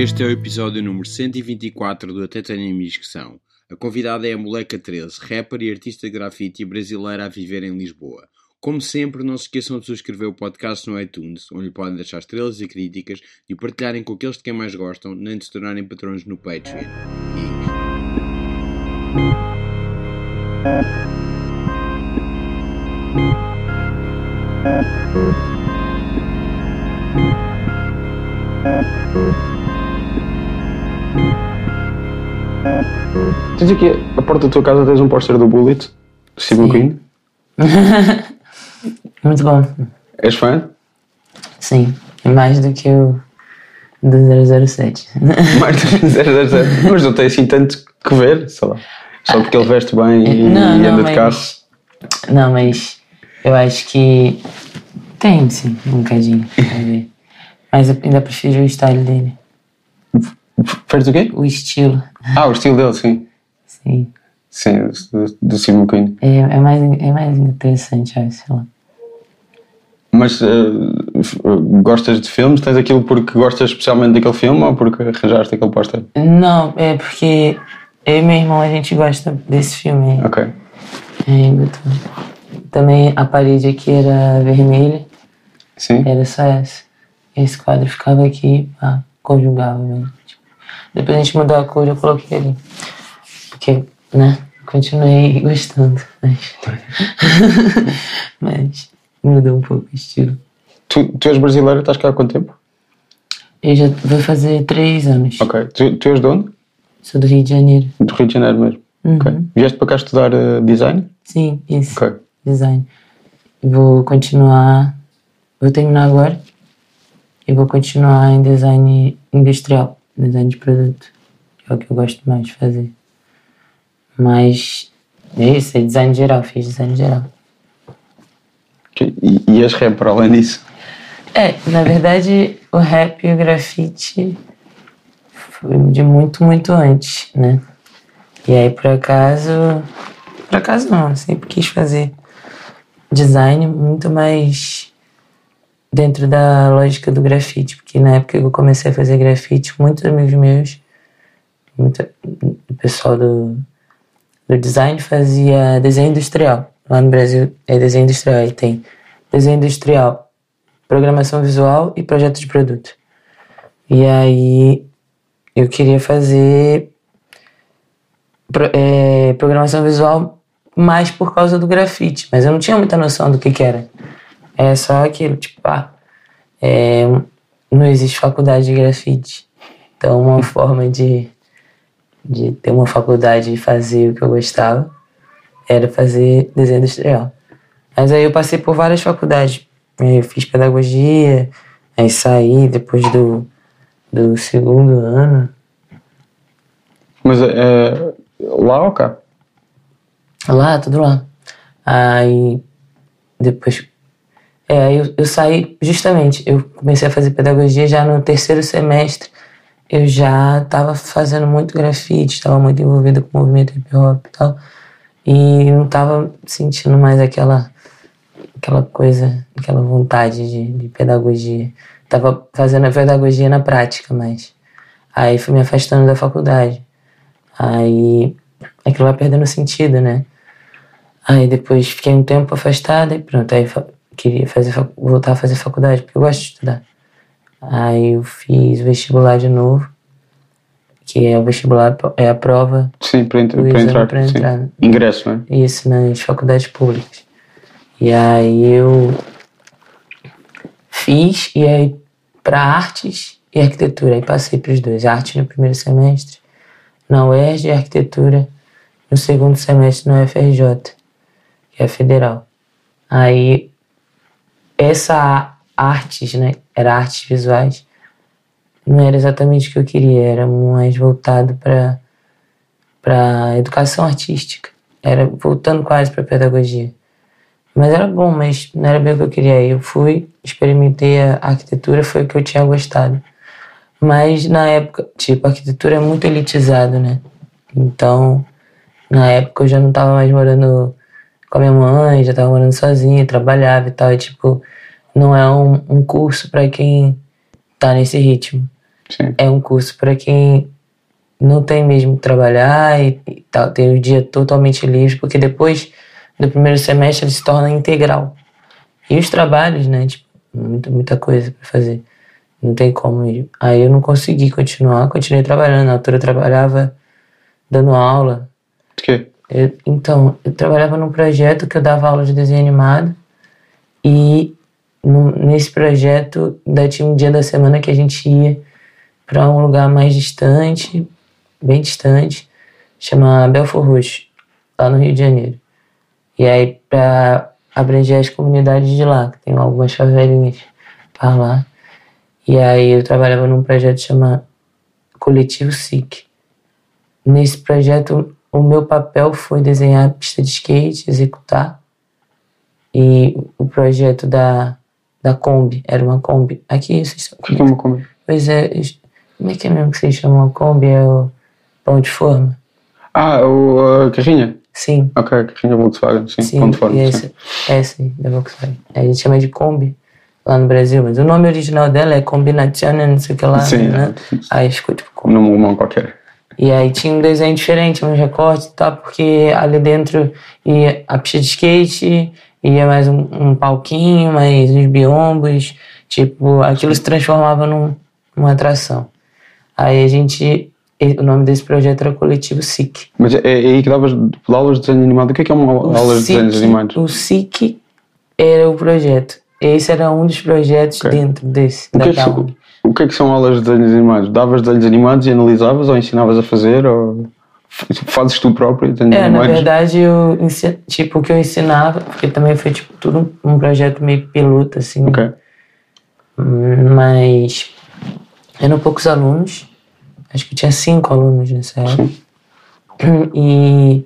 Este é o episódio número 124 do Até Tenho Amigos que São. A convidada é a Moleca 13, rapper e artista de grafite brasileira a viver em Lisboa. Como sempre, não se esqueçam de subscrever o podcast no iTunes, onde podem deixar estrelas e críticas e partilharem com aqueles de quem mais gostam, nem de se tornarem patrões no Patreon. E... Tens aqui a porta da tua casa tens um póster do Bullet, Stephen Queen. Muito bom. És fã? Sim, mais do que o do 007. Mais do que o 007. Mas não tem assim tanto que ver, sei lá. Só porque ele veste bem e, Não, e não, anda de carro. Não, mas eu acho que tem sim, um bocadinho. Mas ainda prefiro o style dele. Fez o quê? O estilo, Ah, o estilo dele, sim. sim. Sim, do, do Queen. É, é, mais, é mais interessante, acho, sei lá. Mas f- gostas de filmes? Tens aquilo porque gostas especialmente daquele filme ou porque arranjaste aquele póster? Não, é porque eu e meu irmão a gente gosta desse filme. Ok. É. Também a parede aqui era vermelha, Sim. era só essa. Esse quadro ficava aqui, pá, conjugava mesmo. Depois a gente mudou a cor e eu coloquei ali. Porque, né, continuei gostando. Mas, mas mudou um pouco o estilo. Tu, tu és brasileiro, estás cá há quanto tempo? Eu já vou fazer três anos. Ok. Tu, tu és de onde? Sou do Rio de Janeiro. Do Rio de Janeiro mesmo. Ok. Vieste para cá estudar eh, design? Sim, isso. Ok. Design. Vou continuar. Vou terminar agora. E vou continuar em design industrial, design de produto. que É o que eu gosto mais de fazer. Mas é isso, é design geral, fiz design geral. E, e és rapper além disso? É, na verdade, o rap e o grafite foi de muito, muito antes, né? E aí, por acaso. Por acaso não, eu sempre quis fazer design muito mais dentro da lógica do grafite, porque na época que eu comecei a fazer grafite, muitos amigos meus, muito, o pessoal do, do design fazia desenho industrial. Lá no Brasil é desenho industrial, aí tem desenho industrial programação visual e projeto de produto. E aí eu queria fazer pro- é, programação visual mais por causa do grafite, mas eu não tinha muita noção do que, que era. É só aquilo, tipo, ah, é, não existe faculdade de grafite. Então uma forma de, de ter uma faculdade e fazer o que eu gostava era fazer desenho industrial. Mas aí eu passei por várias faculdades. Eu fiz pedagogia, aí saí depois do, do segundo ano. Mas é lá ou cá? Lá, tudo lá. Aí depois. É, eu, eu saí justamente. Eu comecei a fazer pedagogia já no terceiro semestre. Eu já estava fazendo muito grafite, estava muito envolvido com o movimento hip hop e tal. E não estava sentindo mais aquela aquela coisa, aquela vontade de, de pedagogia. Tava fazendo a pedagogia na prática, mas aí fui me afastando da faculdade. Aí aquilo vai perdendo sentido, né? Aí depois fiquei um tempo afastada e pronto, aí queria fazer voltar a fazer faculdade, porque eu gosto de estudar. Aí eu fiz vestibular de novo, que é o vestibular, é a prova Sim, para, ent- O para exame entrar. sim. entrar. Ingresso, não é? isso nas faculdades públicas. E aí eu fiz e aí para artes e arquitetura, aí passei para os dois, arte no primeiro semestre, na UERJ e arquitetura no segundo semestre no UFRJ, que é federal. Aí essa artes, né, era artes visuais, não era exatamente o que eu queria, era mais voltado para para educação artística. Era voltando quase para pedagogia. Mas era bom, mas não era bem o que eu queria. Eu fui, experimentei a arquitetura, foi o que eu tinha gostado. Mas na época, tipo, a arquitetura é muito elitizada, né? Então, na época eu já não tava mais morando com a minha mãe, já tava morando sozinha, trabalhava e tal. E, tipo, não é um, um curso para quem tá nesse ritmo. Sim. é um curso para quem não tem mesmo que trabalhar e, e tal, tem o dia totalmente livre, porque depois do primeiro semestre ele se torna integral. E os trabalhos, né? Tipo, muita, muita coisa para fazer. Não tem como mesmo. Aí eu não consegui continuar, continuei trabalhando. Na altura eu trabalhava dando aula. Quê? Eu- então, eu trabalhava num projeto que eu dava aula de desenho animado e no- nesse projeto ainda tinha um dia da semana que a gente ia para um lugar mais distante, bem distante, chama Belfor Roxo, lá no Rio de Janeiro. E aí para abranger as comunidades de lá, que tem algumas favelinhas para lá. E aí eu trabalhava num projeto chama Coletivo SIC. Nesse projeto, o meu papel foi desenhar a pista de skate, executar. E o projeto da, da Kombi, era uma Kombi. Aqui, vocês O que é uma Kombi? Pois é, como é que é mesmo que vocês chamam a Kombi? É o pão de forma? Ah, o, a carrinha. Sim, Ok, carrinha Volkswagen, sim. sim. ponto forte. e sim. essa, essa aí, da Volkswagen. A gente chama de Kombi lá no Brasil, mas o nome original dela é Combinazione, não sei o que lá, Sim, né? Aí ficou tipo Kombi. alemão qualquer. E aí tinha um desenho diferente, uns recortes e tal, porque ali dentro ia a pista de skate, ia mais um, um palquinho, mais uns biombos, tipo, aquilo se transformava num, numa atração. Aí a gente, o nome desse projeto era Coletivo SIC. Mas é, aí que davas aulas de desenho animado. O que é que é uma O aula de desenhos animados? O SIC era o projeto. Esse era um dos projetos Ok. dentro desse, O que, é o que é que são aulas de desenhos animados? Davas desenhos animados e analisavas ou ensinavas a fazer? Ou fazes tu próprio desenhos É, na animados? verdade, eu, tipo, o que eu ensinava, porque também foi, tipo, tudo um projeto meio piloto, assim. Mas eram poucos alunos. Acho que tinha cinco alunos nessa época. E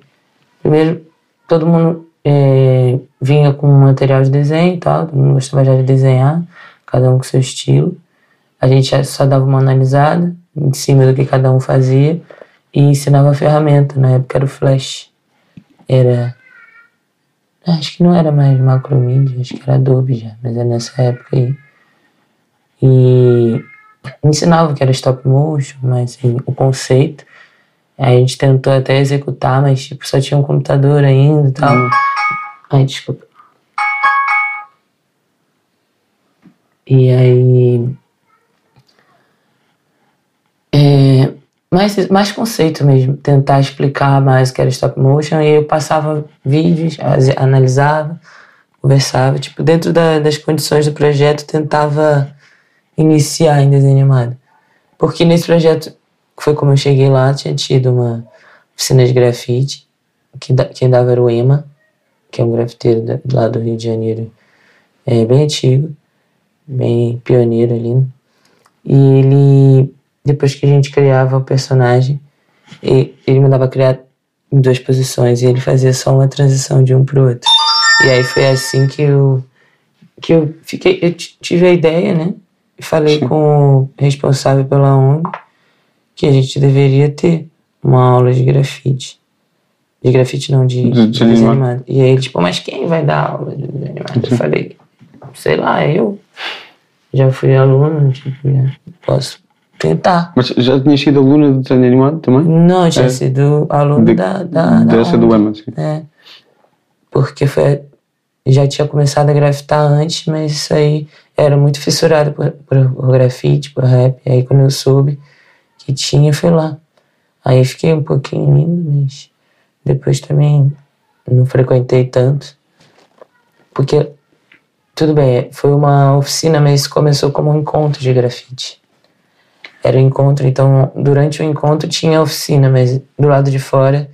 primeiro, todo mundo é, vinha com material de desenho e tal, todo mundo gostava já de desenhar, cada um com seu estilo. A gente já só dava uma analisada em cima do que cada um fazia e ensinava a ferramenta. Na época era o Flash. Era. Acho que não era mais Macromedia, acho que era Adobe já, mas é nessa época aí. E ensinava que era stop motion, mas assim, o conceito. Aí a gente tentou até executar, mas tipo, só tinha um computador ainda e tal. Ai, desculpa. E aí. É, mais, mais conceito mesmo, tentar explicar mais o que era stop motion. E eu passava vídeos, analisava, conversava. Tipo, dentro da- das condições do projeto, tentava iniciar em desenho animado. Porque nesse projeto, foi como eu cheguei lá, tinha tido uma oficina de grafite, que quem dava era o Ema, que é um grafiteiro lá do Rio de Janeiro, é bem antigo, bem pioneiro ali. né? E ele, depois que a gente criava o personagem, e- ele mandava criar em duas posições e ele fazia só uma transição de um pro outro. E aí foi assim que eu que eu fiquei, eu tive a ideia, né? Falei com o responsável pela ONG que a gente deveria ter uma aula de grafite. De grafite não, de, De de desenho animado. E aí tipo, mas quem vai dar aula de desenho animado? Eu falei, sei lá, eu. Já fui aluno, tipo, já posso tentar. Mas já tinhas sido aluna de desenho animado também? Não, tinha É. sido aluno De- da, da, da Dessa do ONG. EMA, sim. É. Porque foi, já tinha começado a grafitar antes, mas isso aí era muito fissurado por, por, por grafite, por rap. Aí quando eu soube que tinha, fui lá. Aí fiquei um pouquinho indo, mas depois também não frequentei tanto. Porque, tudo bem, foi uma oficina, mas começou como um encontro de grafite. Era um encontro, então durante o encontro tinha a oficina, mas do lado de fora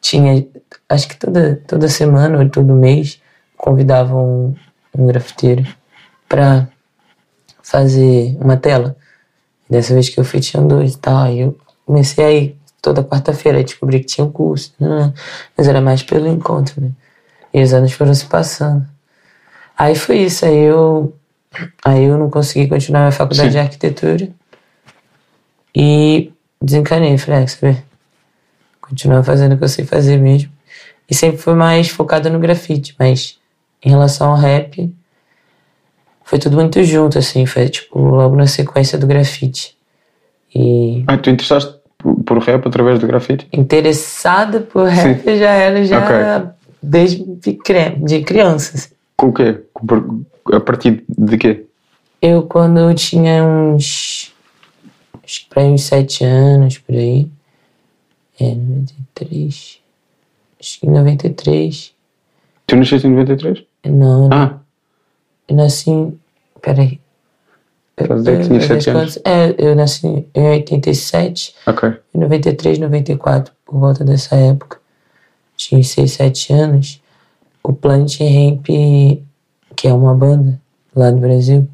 tinha, acho que toda, toda semana ou todo mês, convidavam um, um grafiteiro para fazer uma tela. Dessa vez que eu fui, tinha dois e tal. Aí eu comecei a ir toda quarta-feira, aí descobri que tinha um curso, né? mas era mais pelo encontro, né? E os anos foram se passando. Aí foi isso, aí eu, aí eu não consegui continuar minha faculdade Sim. de arquitetura e desencanei, falei, ah, saber? Continuar fazendo o que eu sei fazer mesmo. E sempre fui mais focado no grafite, mas em relação ao rap, foi tudo muito junto, assim, foi tipo logo na sequência do grafite. E Ah, tu interessaste por, rap através do grafite? interessada por rap eu já era já Ok. desde de cri- de criança. assim. Com o quê? A partir de quê? Eu, quando eu tinha uns. Acho que pra uns sete anos, por aí. É, 93. Acho que em 93. Tu nasceste em 93? Não, Ah, eu nasci. Peraí. Estás a que tinha anos. É, eu nasci em 87, ok. em 93, 94, por volta dessa época. Tinha 6, 7 anos. O Planet Ramp, que é uma banda lá do Brasil,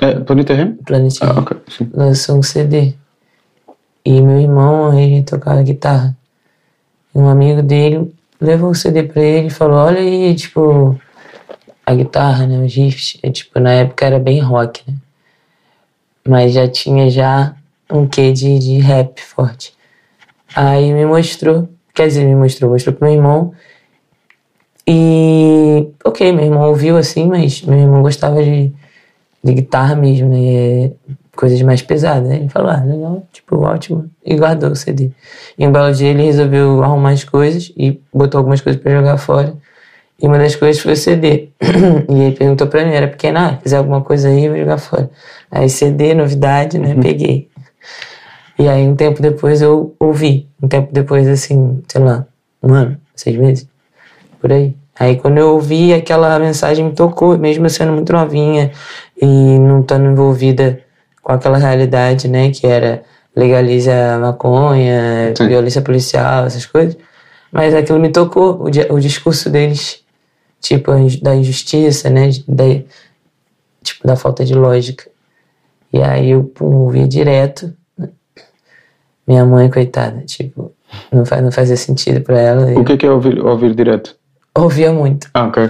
É, Planeta Rem? Planet Ah, Ramp. ok. Sim. lançou um CD. E meu irmão, ele tocava guitarra. E um amigo dele levou o CD pra ele e falou, olha aí, tipo, a guitarra, né, os riffs. E, tipo, na época era bem rock, né? Mas já tinha já um quê de, de rap forte. Aí me mostrou, quer dizer, me mostrou, mostrou pro meu irmão. E, ok, meu irmão ouviu assim, mas meu irmão gostava de, de guitarra mesmo, né? Coisas mais pesadas. Aí ele falou, ah, legal, tipo, ótimo. E guardou o CD. E um belo dia ele resolveu arrumar as coisas e botou algumas coisas pra jogar fora. E uma das coisas foi o CD. e ele perguntou pra mim, era pequena, ah, quiser alguma coisa aí, eu vou jogar fora. Aí CD, novidade, né? Peguei. E aí um tempo depois eu ouvi. Um tempo depois, assim, sei lá, um ano, seis meses, por aí. Aí quando eu ouvi, aquela mensagem me tocou, mesmo sendo muito novinha e não estando envolvida com aquela realidade, né, que era legaliza a maconha, Sim. violência policial, essas coisas. Mas aquilo me tocou, o, di- o discurso deles, tipo, da injustiça, né, da, tipo, da falta de lógica. E aí eu pum, ouvia direto. Minha mãe, coitada, tipo, não, faz, não fazia sentido pra ela. O Eu que é que é ouvir, ouvir direto? Ouvia muito. Ah, ok.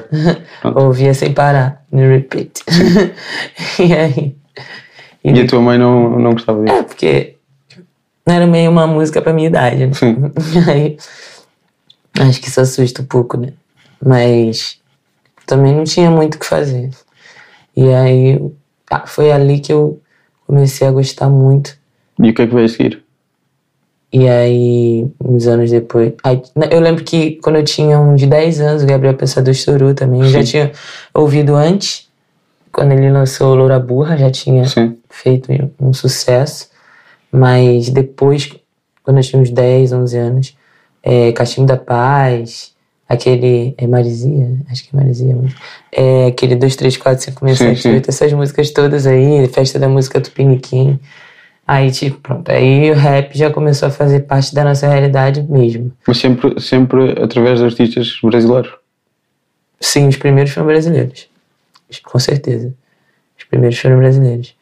Pronto. Ouvia sem parar, no repeat. e aí. E E a tua mãe não, não gostava disso? É, porque era meio uma música pra minha idade, né? Sim. Aí. Acho que isso assusta um pouco, né? Mas também não tinha muito o que fazer. E aí ah, foi ali que eu comecei a gostar muito. E o que é que veio a seguir? E aí, uns anos depois. aí, eu lembro que quando eu tinha uns 10 anos, o Gabriel Pensador estourou também. Eu já tinha ouvido antes, quando ele lançou Loura Burra, já tinha Sim. feito um sucesso. Mas depois, quando eu tinha uns 10, 11 anos, é, Cachimbo da Paz, aquele. É Marizia? Acho que é Marizia. mas- É aquele 2, 3, 4, 5, 6, Sim, 7, sim. 8, essas músicas todas aí, Festa da Música Tupiniquim. Aí, tipo, pronto. Aí o rap já começou a fazer parte da nossa realidade mesmo. Mas sempre, sempre através de artistas brasileiros. Sim, os primeiros foram brasileiros. Com certeza. Os primeiros foram brasileiros.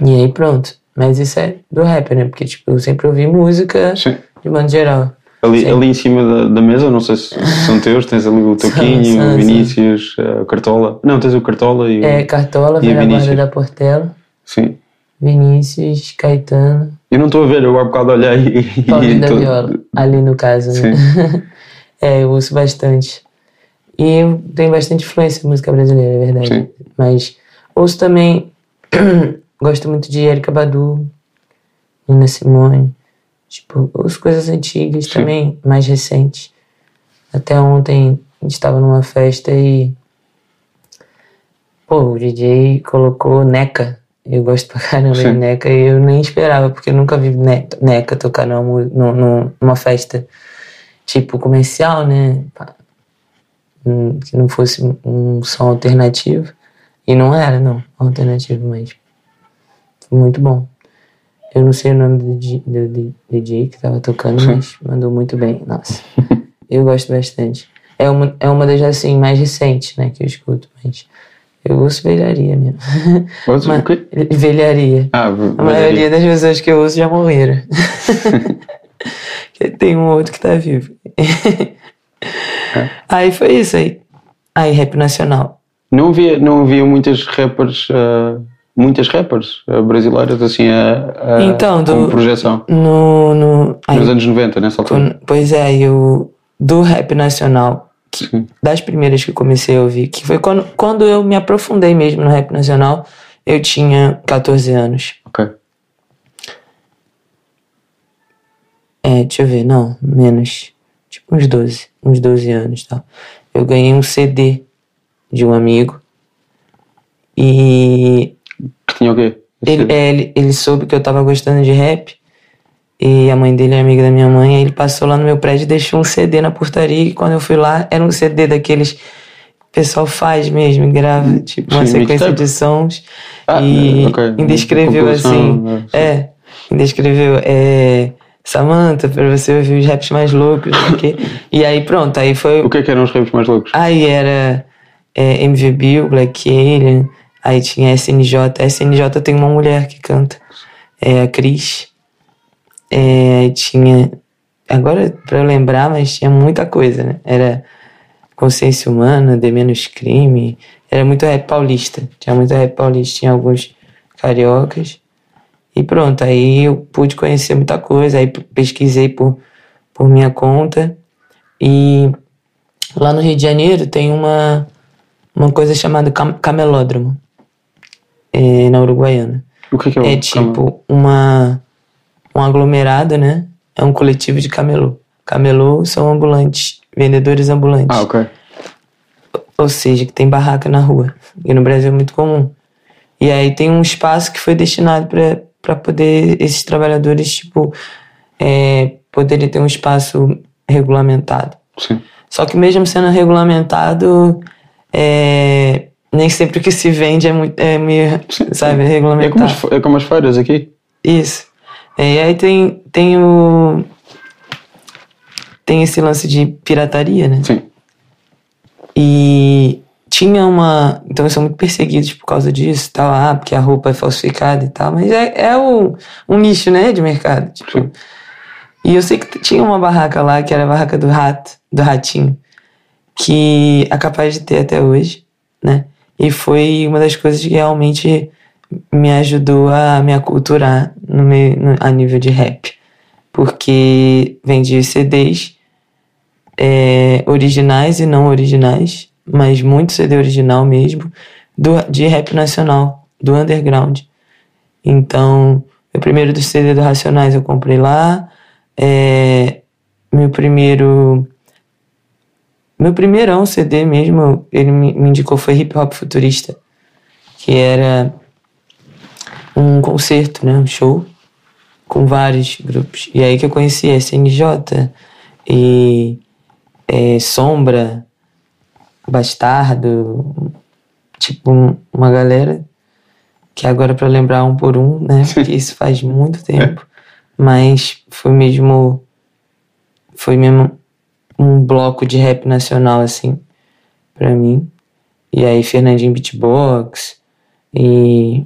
E aí pronto. Mas isso é do rap, né? Porque, tipo, eu sempre ouvi música Sim. de modo geral. Ali, Sim. ali em cima da, da mesa, não sei se são teus, tens ali o Toquinho, o. Vinícius, a Cartola. Não, tens o Cartola e o. É Cartola, E a Guarda da Portela, Sim. Vinícius, Caetano, Eu não estou a ver, eu há bocado olhei e. Paulinho da tô- Viola. Ali no caso, né? é, eu ouço bastante. E eu tenho bastante influência em música brasileira, é verdade. Sim. Mas ouço também. gosto muito de Erika Badu, Nina Simone. Tipo, ouço coisas antigas Sim. também, mais recentes. Até ontem a gente estava numa festa e. Pô, o DJ colocou Neca. Eu gosto pra caramba de Sim. Neca e eu nem esperava, porque eu nunca vi Ne- Neca tocar numa, numa festa tipo comercial, né? Hum, Que não fosse um- som alternativo. E não era, não, alternativo, mas foi muito bom. Eu não sei o nome do DJ, do do DJ que tava tocando, mas mandou muito bem. Nossa, eu gosto bastante. É uma, é uma das assim mais recentes, né, que eu escuto, mas eu ouço velharia mesmo. Ouço Mas- o quê? velharia. Ah, A maioria das pessoas que eu ouço já morreram. Tem um outro que tá vivo. Aí foi isso aí. Aí, rap nacional. Não havia, não havia muitas rappers, ah, muitas rappers ah, brasileiras assim a, a- Então, do- com projeção. No. no aí, Nos anos 90, nessa altura. pois é, eu. Do rap nacional, Sim. das primeiras que comecei a ouvir, que foi quando, quando eu me aprofundei mesmo no rap nacional, eu tinha 14 anos. Ok. É, deixa eu ver, não, menos. Tipo uns 12, uns 12 anos tá? Eu ganhei um CD de um amigo e. Tinha o quê? Ele, é, ele, ele soube que eu tava gostando de rap e a mãe dele é amiga da minha mãe. Aí ele passou lá no meu prédio e deixou um CD na portaria. E quando eu fui lá, era um CD daqueles que o pessoal faz mesmo, grava, tipo, uma Sim, sequência mixtape. de sons. Ah, e ok. ainda escreveu assim. é, É, ainda escreveu. É, Samantha, pra você ouvir os raps mais loucos, quê. E aí pronto, aí foi. O que é que eram os raps mais loucos? Aí era é, MV Bill, Black Alien, aí tinha SNJ. SNJ tem uma mulher que canta, é a Cris. É, tinha. Agora, pra eu lembrar, mas tinha muita coisa, né? Era Consciência Humana, De Menos Crime. Era muito rap paulista. Tinha muito rap paulista, tinha alguns cariocas. E pronto, aí eu pude conhecer muita coisa, aí pesquisei por, por minha conta. E Lá no Rio de Janeiro tem uma, uma coisa chamada cam- camelódromo, é, na Uruguaiana. O que que é o É tipo uma, um aglomerado, né? É um coletivo de camelô. Camelô são ambulantes, vendedores ambulantes. Ah, ok. Ou seja, que tem barraca na rua. E no Brasil é muito comum. E aí tem um espaço que foi destinado para poder esses trabalhadores, tipo, é, poderem ter um espaço regulamentado. Sim. Só que mesmo sendo regulamentado, é, nem sempre o que se vende é muito, é meio, sabe, É como, regulamentado. as, é como as feiras aqui. Isso. É, e aí tem, tem o. Tem esse lance de pirataria, né? Sim. E tinha uma. Então eles são muito perseguidos por causa disso e tal. Ah, porque a roupa é falsificada e tal. Mas é, é o, um nicho, né? De mercado. Tipo. Sim. E eu sei que tinha uma barraca lá, que era a barraca do rato, do ratinho, que é capaz de ter até hoje, né? E foi uma das coisas que realmente me ajudou a me aculturar no meio, no- a nível de rap. Porque vendia CDs é, originais e não originais, mas muito CD original mesmo, do, de rap nacional, do underground. Então, o primeiro do CD do Racionais eu comprei lá. É, meu primeiro. Meu primeirão CD mesmo, ele me indicou foi Hip Hop Futurista, que era um concerto, né, um show com vários grupos. E aí que eu conheci SNJ e é, Sombra, Bastardo, tipo um- uma galera que agora para lembrar um por um, né? Porque isso faz muito tempo, mas foi mesmo foi mesmo um bloco de rap nacional assim para mim. E aí Fernandinho Beatbox e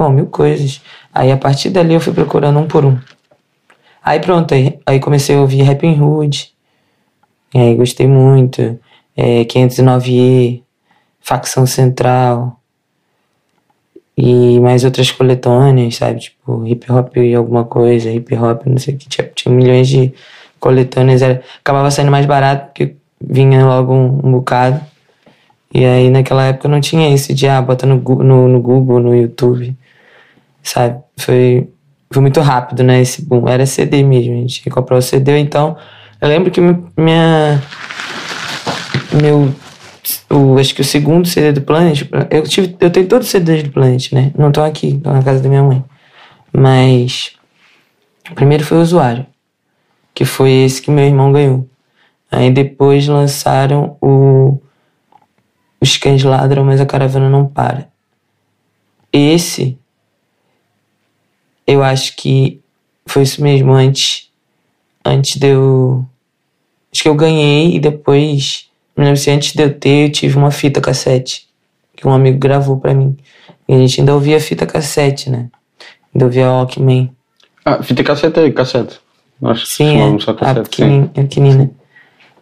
bom, mil coisas. Aí a partir dali eu fui procurando um por um. Aí pronto, aí, aí comecei a ouvir Rap Hood. E aí gostei muito. É, 509E, Facção Central. E mais outras coletâneas, sabe? Tipo, hip hop e alguma coisa, hip hop, não sei o que. Tinha, tinha milhões de coletâneas. Era, acabava saindo mais barato, porque vinha logo um, um bocado. E aí naquela época não tinha isso de, ah, bota no, no, no Google, no YouTube, sabe? Foi, foi muito rápido, né? Esse boom. Era CD mesmo, a gente comprar o CD. Então, eu lembro que mi- minha. Meu. O, acho que o segundo CD do Planet. Eu, tive, eu tenho todos os CDs do Planet, né? Não estão aqui, estão na casa da minha mãe. Mas. O primeiro foi o Usuário, que foi esse que meu irmão ganhou. Aí depois lançaram o. Os cães ladram, mas a caravana não para. Esse. Eu acho que foi isso mesmo, antes. Antes de eu. Acho que eu ganhei e depois. Não lembro se antes de eu ter, eu tive uma fita cassete. Que um amigo gravou pra mim. E a gente ainda ouvia fita cassete, né? Ainda ouvia Walkman. Ah, fita cassete é cassete. Nós Sim, só é, a cassete. sim. pequenina, a pequenina.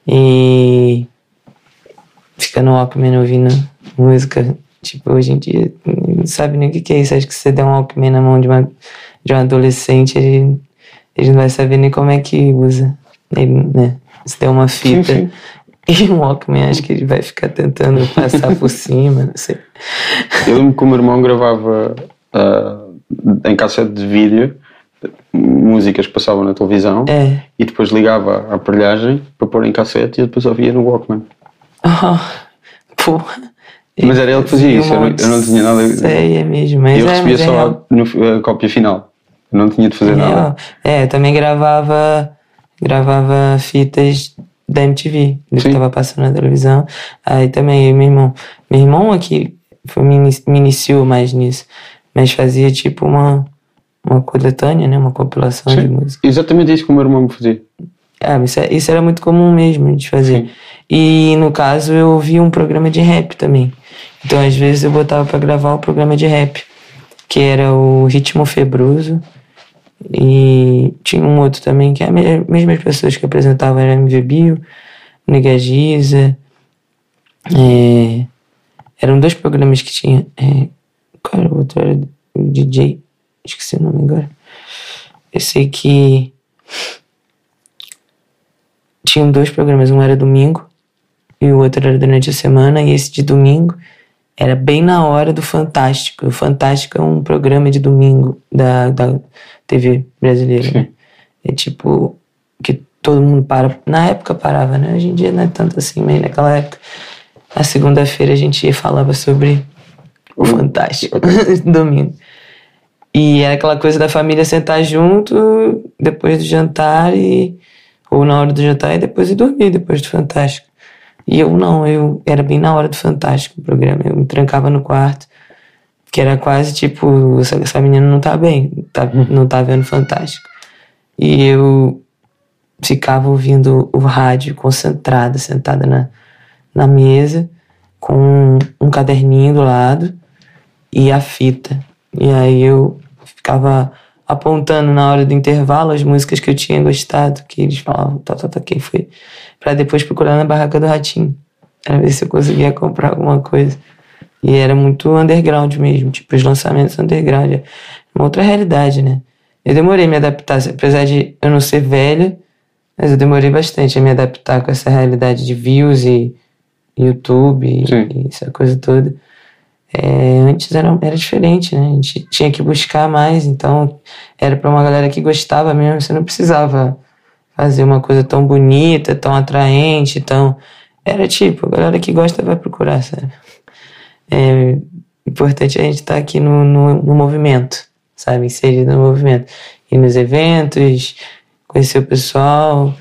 E fica no Walkman ouvindo música. Tipo, hoje em dia, não sabe nem o que que é isso. Acho que você der um Walkman na mão de, uma, de um adolescente, ele, ele não vai saber nem como é que usa. Ele, né? Se der uma fita sim. e um Walkman, acho que ele vai ficar tentando passar por cima, não sei. Eu lembro que o meu irmão gravava ah, em cassete de vídeo músicas que passavam na televisão É. e depois ligava à aparelhagem para pôr em cassete e depois ouvia no Walkman. Oh, porra. Mas era ele que fazia isso, eu não- eu não tinha nada- Sei, é mesmo. Mas eu é, recebia é só no- a cópia final. Eu não tinha de fazer É nada. É, eu também gravava, gravava fitas da MTV, do que Sim. tava passando na televisão. Aí também, eu meu irmão. Meu irmão aqui foi, me, ini- me iniciou mais nisso. Mas fazia tipo uma, uma coletânea, né? Uma compilação de Sim. música. Exatamente isso que o meu irmão me fazia. É, isso, é- isso era muito comum mesmo de fazer. Sim. E no caso eu ouvia um programa de rap também. Então às vezes eu botava pra gravar o programa de rap, que era o Ritmo Febroso. E tinha um outro também, que é as mesmas pessoas que apresentavam era MV Bio, Nega Giza. É, eram dois programas que tinha. É, qual era o outro? Era o DJ. Esqueci o nome agora. Eu sei que tinham dois programas, um era domingo e o outro era durante a semana, e esse de domingo era bem na hora do Fantástico. O Fantástico é um programa de domingo da, da TV brasileira. né? É tipo que todo mundo para. Na época parava, né? Hoje em dia não é tanto assim, mas naquela época, na segunda-feira a gente falava sobre o Fantástico, domingo. E era aquela coisa da família sentar junto depois do jantar e ou na hora do jantar e depois ir dormir depois do Fantástico. E eu não, eu era bem na hora do Fantástico o programa. Eu me trancava no quarto, que era quase tipo, essa, essa menina não tá bem, tá, não tá vendo Fantástico. E eu ficava ouvindo o rádio concentrada, sentada na, na mesa, com um caderninho do lado e a fita. E aí eu ficava apontando na hora do intervalo as músicas que eu tinha gostado, que eles falavam, tá, tá, tá, quem foi? Pra depois procurar na barraca do Ratinho, pra ver se eu conseguia comprar alguma coisa. E era muito underground mesmo, tipo, os lançamentos underground. É uma outra realidade, né? Eu demorei a me adaptar, apesar de eu não ser velha, mas eu demorei bastante a me adaptar com essa realidade de views e YouTube e, e essa coisa toda. É, antes era, era diferente, né? A gente tinha que buscar mais, então era para uma galera que gostava mesmo, você não precisava fazer uma coisa tão bonita, tão atraente, tão. Era tipo, a galera que gosta vai procurar, sabe? É importante a gente estar aqui no, no, no movimento, sabe? Inserido no movimento. Ir nos eventos, conhecer o pessoal,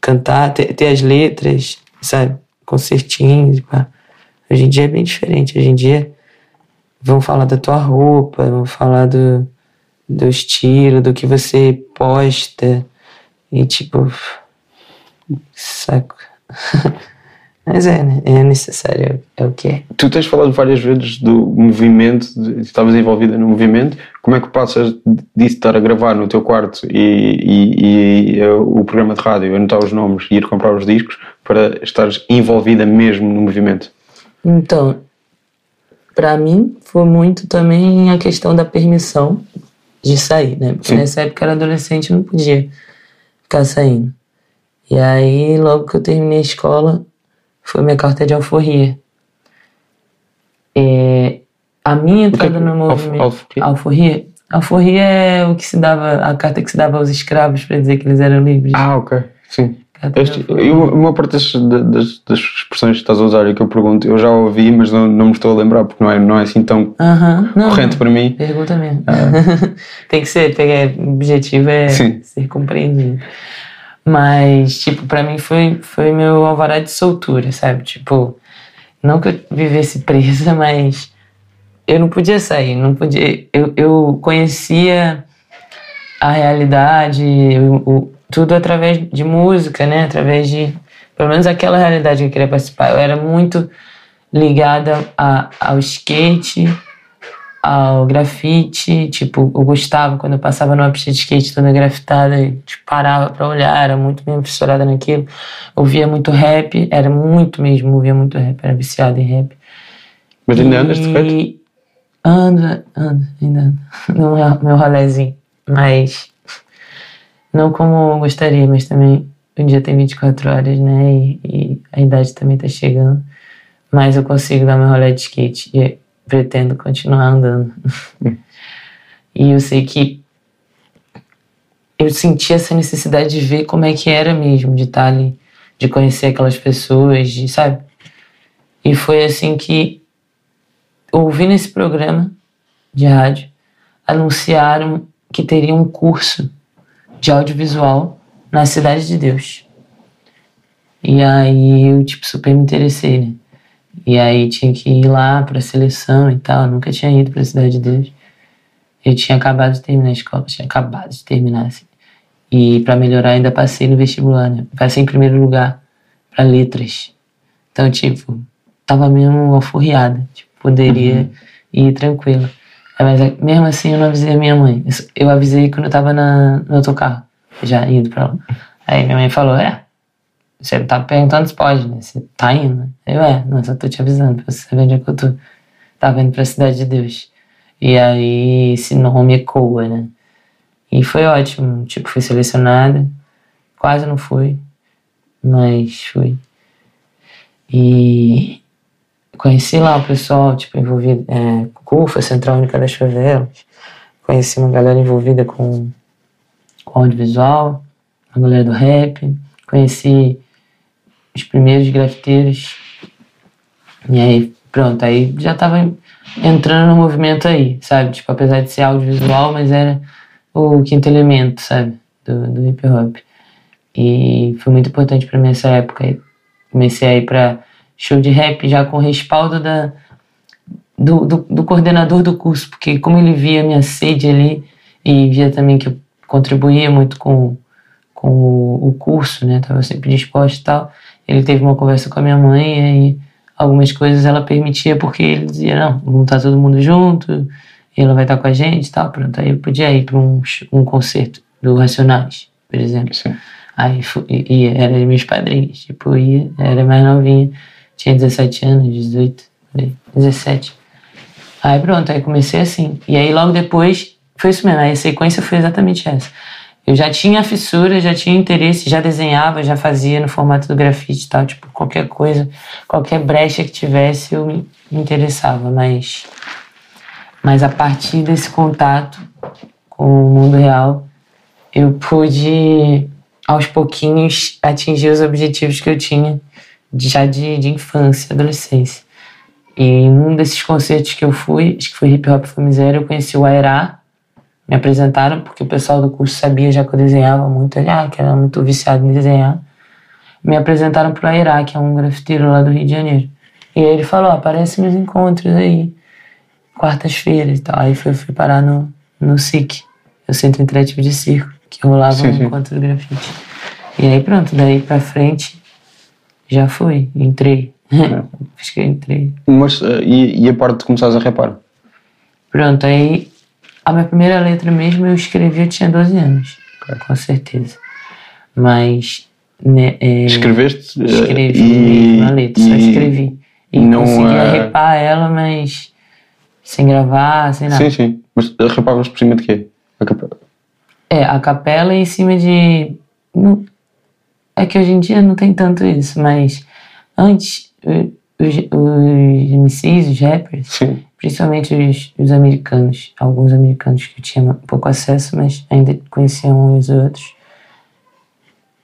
cantar, ter, ter as letras, sabe? Concertinhos, pá. Hoje em dia é bem diferente. Hoje em dia vão falar da tua roupa, vão falar do, do estilo, do que você posta. E tipo. Saco. Mas é, né? É necessário, é o que é. Tu tens falado várias vezes do movimento, de, estavas envolvida no movimento. Como é que passas disso de estar a gravar no teu quarto e, e, e, eh, o programa de rádio, anotar os nomes e ir comprar os discos para estares envolvida mesmo no movimento? Então, pra mim foi muito também a questão da permissão de sair, né? Porque Sim. nessa época era adolescente não podia ficar saindo. E aí, logo que eu terminei a escola, foi minha carta de alforria. É, a minha entrada que- no alf- movimento. alf- quê? alforria? Alforria é o que se dava, a carta que se dava aos escravos para dizer que eles eram livres. Ah, ok, sim. E uma, parte das, das, das expressões que estás a usar e que eu pergunto, eu já ouvi, mas não, não me estou a lembrar porque não é, não é assim tão Aham, não, corrente para mim. Pergunta mesmo. Tem que ser, pegar, o objetivo é Sim. ser compreendido. Mas, tipo, pra mim foi, foi meu alvará de soltura, sabe? Tipo, não que eu vivesse presa, mas eu não podia sair, não podia. Eu, eu conhecia a realidade, o- tudo através de música, né? Através de. Pelo menos aquela realidade que eu queria participar. Eu era muito ligada a, ao skate, ao grafite, tipo, o Gustavo, quando eu passava numa pista de skate toda grafitada, eu, tipo, parava pra olhar, era muito mesmo fissurada naquilo. Ouvia muito rap, era muito mesmo, ouvia muito rap, era viciado em rap. Mas ainda andas de? E ando, ando, ainda ando. No meu, meu rolezinho. Mas não como eu gostaria, mas também um dia tem 24 horas, né? E, e a idade também tá chegando. Mas eu consigo dar meu rolê de skate e pretendo continuar andando. e eu sei que eu senti essa necessidade de ver como é que era mesmo, de estar ali, de conhecer aquelas pessoas, de, sabe? E foi assim que, ouvindo esse programa de rádio, anunciaram que teria um curso de audiovisual na Cidade de Deus. E aí eu, tipo, super me interessei, né? E aí tinha que ir lá pra seleção e tal. Eu nunca tinha ido pra Cidade de Deus. Eu tinha acabado de terminar a escola, tinha acabado de terminar, assim. E para melhorar, ainda passei no vestibular, né? Passei em primeiro lugar para letras. Então, tipo, tava mesmo alforriada. Tipo, poderia uhum. ir tranquila. Mas mesmo assim, eu não avisei a minha mãe. Eu avisei quando eu tava na, no autocarro, já indo pra lá. Aí minha mãe falou: É, você tá perguntando se pode, né? Você tá indo? Eu, é, não, só tô te avisando pra você saber onde é que eu tô. Tava indo pra Cidade de Deus. E aí esse nome ecoa, né? E foi ótimo, tipo, fui selecionada. Quase não fui, mas fui. E conheci lá o pessoal, tipo, envolvido, é, CUFA, Central Única das Favelas. Conheci uma galera envolvida com, com audiovisual, a galera do rap. Conheci os primeiros grafiteiros. E aí, pronto, aí já tava entrando no movimento aí, sabe? Tipo, apesar de ser audiovisual, mas era o quinto elemento, sabe? Do, do hip hop. E foi muito importante para mim essa época. Comecei a ir para show de rap já com respaldo da, do, do, do, coordenador do curso, porque como ele via minha sede ali e via também que eu contribuía muito com, com o, o curso, né? Tava sempre disposto e tal. Ele teve uma conversa com a minha mãe e aí algumas coisas ela permitia porque ele dizia, não, vamos estar todo mundo junto, ela vai estar com a gente e tal, pronto. Aí eu podia ir para um, um concerto do Racionais, por exemplo. Sim. Aí e era meus padrinhos, tipo, ia, era mais novinha, tinha 17 anos, 18, 17. Aí pronto, aí comecei assim. E aí logo depois, foi isso mesmo, aí a sequência foi exatamente essa. Eu já tinha fissura, já tinha interesse, já desenhava, já fazia no formato do grafite e tal, tipo, qualquer coisa, qualquer brecha que tivesse, eu me interessava, mas mas a partir desse contato com o mundo real, eu pude aos pouquinhos atingir os objetivos que eu tinha já de, de infância, adolescência. E em um desses concertos que eu fui, acho que foi Hip Hop foi Miséria, eu conheci o Aerá, me apresentaram, porque o pessoal do curso sabia já que eu desenhava muito, ah, que era muito viciado em desenhar. Me apresentaram para o Aerá, que é um grafiteiro lá do Rio de Janeiro. E aí ele falou, aparece nos encontros aí quartas-feiras e tal. Aí fui, fui parar no, no SIC, o Centro Interativo de Circo, que rolava sim, um sim. encontro do grafite. E aí pronto, daí pra frente já fui, entrei. É. Acho que entrei. Mas, uh, e, e a parte de começares a repar? Pronto, aí a minha primeira letra mesmo eu escrevi, eu tinha 12 anos, okay. com certeza. Mas. Né, é, Escreveste? Escrevi e, mesmo a letra, e, só escrevi. E não, conseguia uh... repar ela, mas sem gravar, sem nada. Sim, sim. Mas repavas por cima de quê? A capela? É, a capela em cima de. Não, é que hoje em dia não tem tanto isso, mas antes os, os MCs, os rappers, sim. principalmente os, os americanos, alguns americanos que eu tinha pouco acesso, mas ainda conheciam uns e os outros,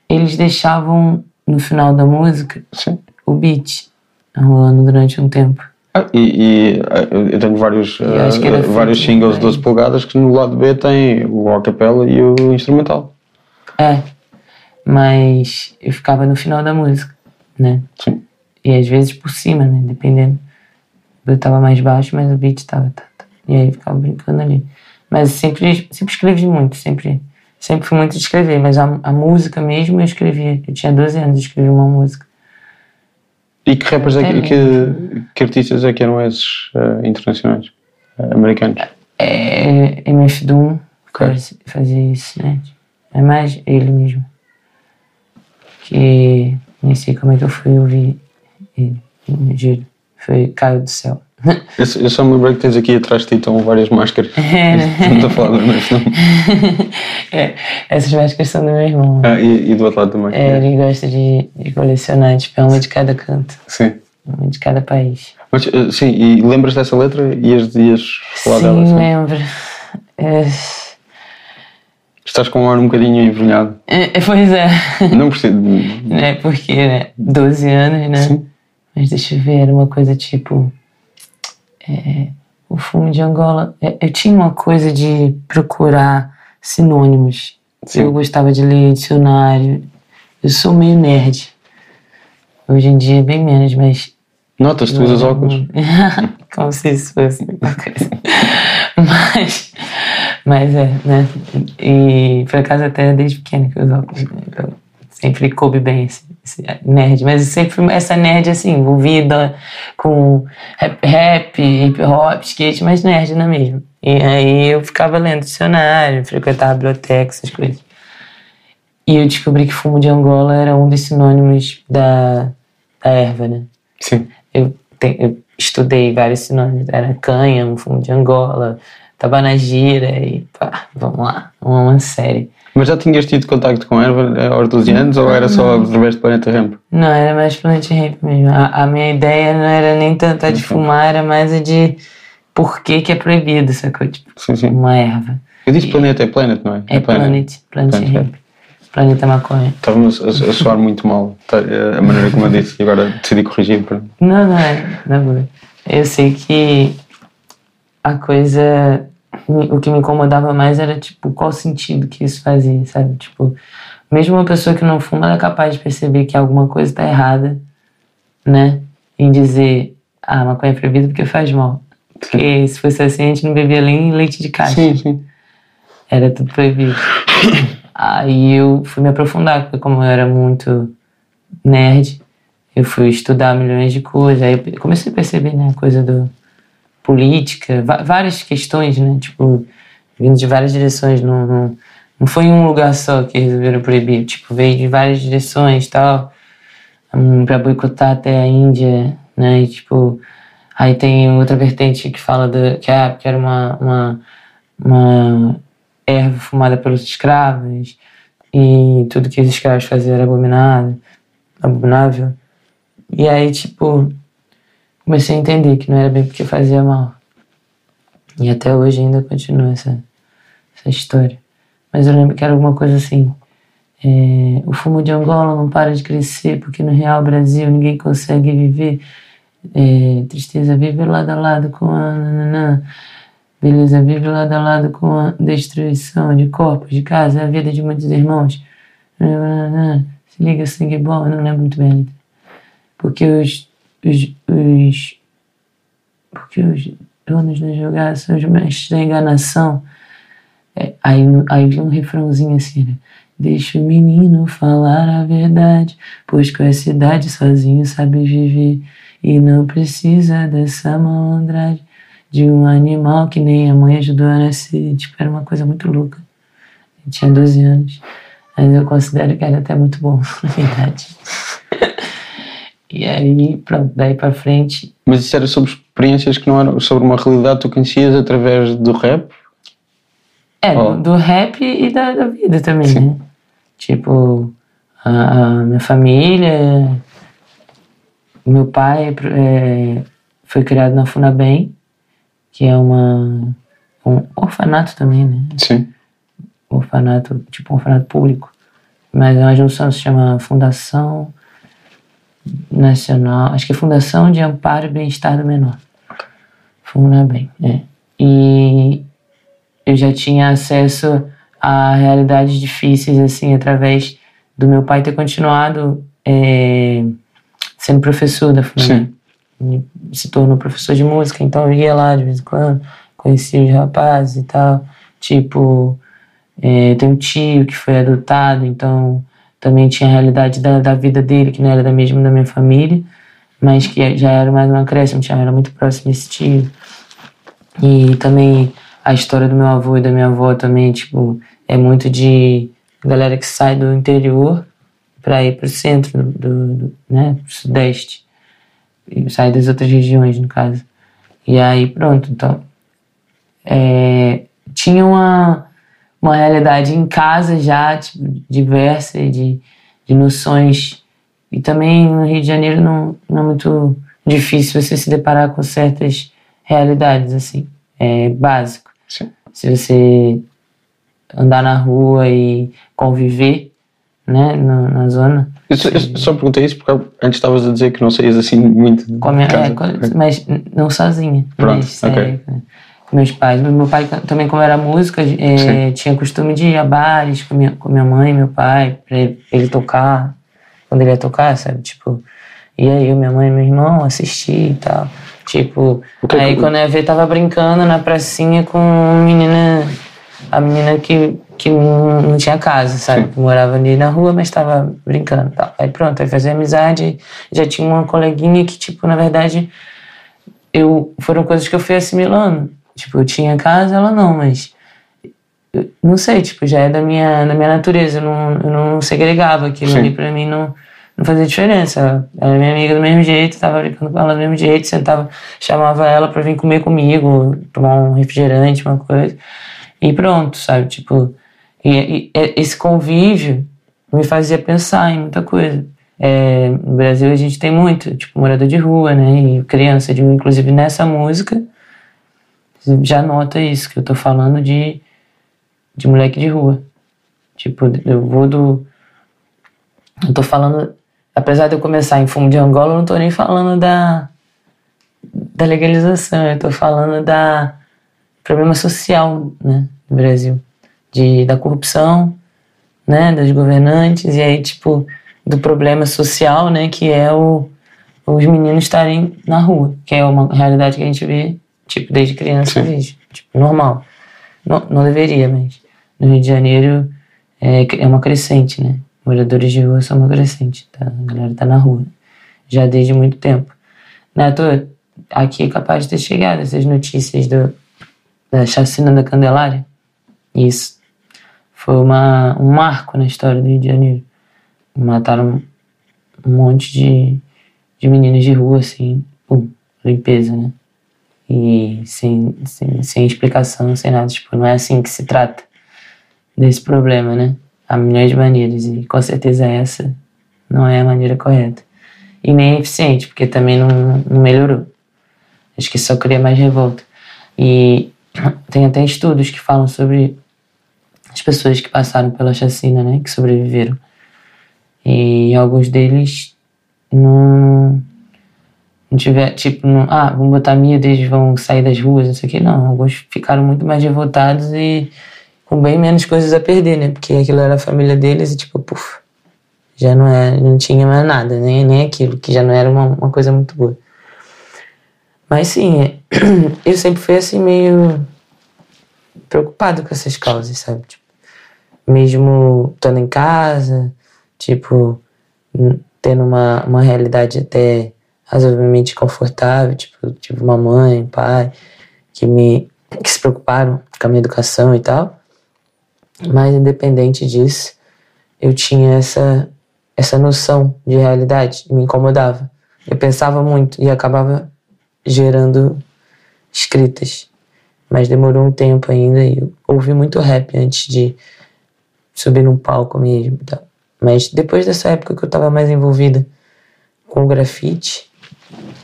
eles deixavam no final da música sim. o beat rolando durante um tempo. Ah, e, e, eu tenho vários, uh, vários singles de 12 polegadas que no lado B tem o acapella e o instrumental. É, mas eu ficava no final da música, né? Sim. E às vezes por cima, né? Dependendo. Eu tava mais baixo, mas o beat tava. Tá, tá. E aí eu ficava brincando ali. Mas sempre, sempre escrevi muito, sempre, sempre fui muito de escrever, mas a, a música mesmo eu escrevia. Eu tinha 12 anos, eu escrevi uma música. E que rappers é que, que, que, artistas é que eram esses uh, internacionais, uh, americanos? É, MF Doom okay. fazia isso, né? É mais ele mesmo. Que nem sei como é que eu fui ouvir ele, giro. Foi Caio do Céu. Eu, eu só me lembrei que tens aqui atrás de ti estão várias máscaras. É? Não estou a falar do é, Essas máscaras são do meu irmão. Ah, e, e do outro lado também? É, ele gosta de, de colecionar, tipo, é uma de cada canto. Sim. Uma de cada país. Mas, eh, sim, e lembras dessa letra? Ias, ias falar sim, dela? Sim, lembro. É... Estás com um ar um bocadinho envergonhado. É, é, pois é. Não percebo. É porque, né? 12 anos, né? Sim. Mas deixa eu ver, era uma coisa tipo. é, o fumo de Angola. é, Eu tinha uma coisa de procurar sinônimos. Sim. Eu gostava de ler dicionário. Eu sou meio nerd. Hoje em dia, bem menos, mas. Notas, tu usas óculos. Como se isso fosse uma coisa. Mas, mas é, né? E por acaso até desde pequeno que eu uso óculos. Então, sempre coube bem esse, esse nerd. Mas sempre fui essa nerd assim, envolvida com rap, rap, hip hop, skate, mas nerd não é mesmo. E aí eu ficava lendo dicionário, frequentava biblioteca, essas coisas. E eu descobri que fumo de Angola era um dos sinônimos da, da erva, né? Sim. eu, te- eu estudei vários sinônimos, era cânhamo, fumo de Angola, tabanagira e pá, vamos lá, uma, série. Mas já tinhas tido contacto com erva eh, aos 12 anos ou era só através do Planeta Ramp? Não, era mais Planet Ramp mesmo. A, a minha ideia não era nem tanto a de fumar, era mais a de por que que é proibido, sacou? Tipo, Sim, sim. uma erva. Eu disse Planeta, é Planet, não é? É Planet, Planet Planet Ramp. Planeta Maconha. Estava-me a, a soar muito mal tá, eh, a maneira como eu disse e agora decidi corrigir. Para... Não, não é, na boa. Eu sei que a coisa. O que me incomodava mais era, tipo, qual sentido que isso fazia, sabe? Tipo, mesmo uma pessoa que não fuma, ela é capaz de perceber que alguma coisa está errada, né? Em dizer, ah, maconha é proibida porque faz mal. Porque se fosse assim, a gente não bebia nem leite de caixa. Sim, sim. Era tudo proibido. Aí eu fui me aprofundar, porque como eu era muito nerd, eu fui estudar milhões de coisas. Aí eu comecei a perceber, né, coisa do política, várias questões, né, tipo, vindo de várias direções. Não, não, não foi em um lugar só que resolveram proibir, tipo, veio de várias direções tal, hum, pra boicotar até a Índia, né, e tipo, aí tem outra vertente que fala do, que, ah, que era uma, uma, uma erva fumada pelos escravos e tudo que os escravos faziam era abominado, abominável. E aí, tipo, comecei a entender que não era bem porque fazia mal. E até hoje ainda continua essa, essa história. Mas eu lembro que era alguma coisa assim. é, o fumo de Angola não para de crescer porque no real Brasil ninguém consegue viver. É, tristeza vive lado a lado com a nananã. Beleza vive lado a lado com a destruição de corpos, de casa, a vida de muitos irmãos. Se liga, sangue bom, eu não lembro muito bem. Porque os, os, os porque os donos da jogada são os mestres da enganação. É, aí, aí vi um refrãozinho assim, né? Deixa o menino falar a verdade, pois com essa idade sozinho sabe viver e não precisa dessa malandragem de um animal que nem a mãe ajudou a nascer. Tipo, era uma coisa muito louca. Eu tinha 12 anos, mas eu considero que era até muito bom, na verdade. E aí, pronto, daí pra frente, Mas isso era sobre experiências que não eram sobre uma realidade que tu conhecias através do rap? É, Oh. do, do rap e da, da vida também, Sim. né? Tipo, a, a minha família, meu pai é, foi criado na Funabem, que é uma, um orfanato também, né? Sim. orfanato, tipo um orfanato público, mas é uma junção se chama Fundação Nacional, acho que é Fundação de Amparo e Bem-Estar do Menor. Funabem, é. E eu já tinha acesso a realidades difíceis, assim, através do meu pai ter continuado é, sendo professor da Funabem. E Se tornou professor de música, então eu ia lá de vez em quando, conhecia os rapazes e tal. Tipo, é, tem um tio que foi adotado, então também tinha a realidade da, da vida dele, que não era da mesma da minha família, mas que já era mais um acréscimo, já era muito próximo desse tio. E também a história do meu avô e da minha avó também, tipo, é muito de galera que sai do interior para ir pro centro, do, do, né, pro sudeste. E sai das outras regiões, no caso. E aí, pronto, então. É, tinha uma, uma realidade em casa já, tipo, diversa de, de noções. E também no Rio de Janeiro não, não é muito difícil você se deparar com certas realidades, assim. É básico. Sim. Se você andar na rua e conviver, né, na, na zona. Eu só, eu só perguntei isso porque antes estavas a dizer que não saías assim muito minha- é, mas não sozinha. Pronto, mas ok. Meus pais. Meu pai também, como era música, é, Sim. tinha costume de ir a bares com minha, com minha mãe e meu pai, pra ele, ele tocar, quando ele ia tocar, sabe? Tipo, e aí eu, minha mãe e meu irmão assistir e tal. Tipo, que aí que- quando eu ia ver, tava brincando na pracinha com uma menina, a menina que, que não, não tinha casa, sabe? Que morava ali na rua, mas tava brincando e tal. Aí pronto, aí fazia amizade, já tinha uma coleguinha que, tipo, na verdade, eu foram coisas que eu fui assimilando. Tipo, eu tinha casa, ela não, mas eu não sei, tipo, já é da minha, da minha natureza, eu não, eu não segregava aquilo Sim. ali pra mim não, não fazia diferença. Ela era minha amiga do mesmo jeito, tava brincando com ela do mesmo jeito, sentava, chamava ela pra vir comer comigo, tomar um refrigerante, uma coisa, e pronto, sabe? Tipo, e, e esse convívio me fazia pensar em muita coisa. É, no Brasil a gente tem muito, tipo, morador de rua, né? E criança de inclusive nessa música, já nota isso, que eu tô falando de, de moleque de rua. Tipo, eu vou do. Eu tô falando. Apesar de eu começar em fumo de Angola, eu não tô nem falando da, da legalização, eu tô falando da problema social, né, no Brasil. De, da corrupção, né, dos governantes, e aí, tipo, do problema social, né, que é o, os meninos estarem na rua, que é uma realidade que a gente vê, tipo, desde criança, Sim. desde, tipo, normal. Não, não deveria, mas no Rio de Janeiro é, é uma crescente, né? Moradores de rua são uma crescente, tá? a galera tá na rua, já desde muito tempo. Não é toa, aqui é capaz de ter chegado essas notícias do, da chacina da Candelária. Isso foi uma, um marco na história do Rio de Janeiro. Mataram um monte de, de meninas de rua, assim, pum, limpeza, né? E sem, sem, sem explicação, sem nada. Tipo, não é assim que se trata desse problema, né? Há milhões de maneiras e com certeza essa não é a maneira correta. E nem eficiente, porque também não, não melhorou. Acho que só cria mais revolta. E tem até estudos que falam sobre as pessoas que passaram pela chacina, né? Que sobreviveram. E alguns deles não, não tiver, tipo, não, ah, vão botar medo, eles vão sair das ruas, não sei o que. Não, alguns ficaram muito mais revoltados e com bem menos coisas a perder, né? Porque aquilo era a família deles e, tipo, puf, já não, é, não tinha mais nada, nem, nem aquilo, que já não era uma, uma coisa muito boa. Mas sim, é, eu sempre fui assim meio preocupado com essas causas, sabe? Tipo, mesmo estando em casa, tipo, tendo uma, uma realidade até razoavelmente confortável, tipo, tive uma mãe, pai, que me que se preocuparam com a minha educação e tal. Mas independente disso, eu tinha essa essa noção de realidade, me incomodava. Eu pensava muito e acabava gerando escritas. Mas demorou um tempo ainda e eu ouvi muito rap antes de subir num palco mesmo. Mas depois dessa época que eu tava mais envolvida com o grafite,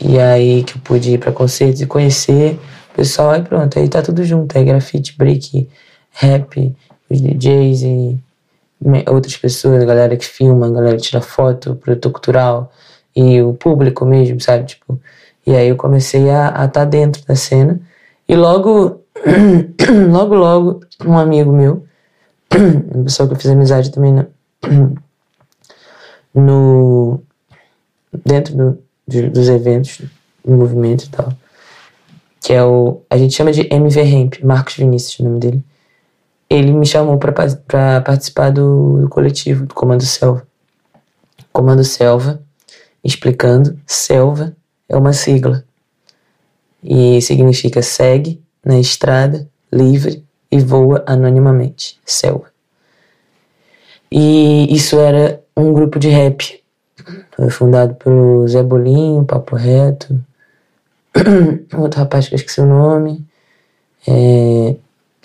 e aí que eu pude ir pra concertos e conhecer o pessoal, aí pronto, aí tá tudo junto. Aí grafite, break, rap, os DJs e outras pessoas, a galera que filma, a galera que tira foto, produtor cultural e o público mesmo, sabe? Tipo, e aí eu comecei a estar tá dentro da cena. E logo, logo, logo, um amigo meu, uma pessoa que eu fiz amizade também no, no dentro do, dos eventos, do movimento e tal, que é o, a gente chama de MV Ramp, Marcos Vinícius, o nome dele. Ele me chamou para participar do, do coletivo, do Comando Selva. Comando Selva, explicando, Selva é uma sigla e significa segue na estrada, livre e voa anonimamente. Selva. E isso era um grupo de rap. Foi fundado pelo Zé Bolinho, Papo Reto, outro rapaz que eu esqueci o nome, é,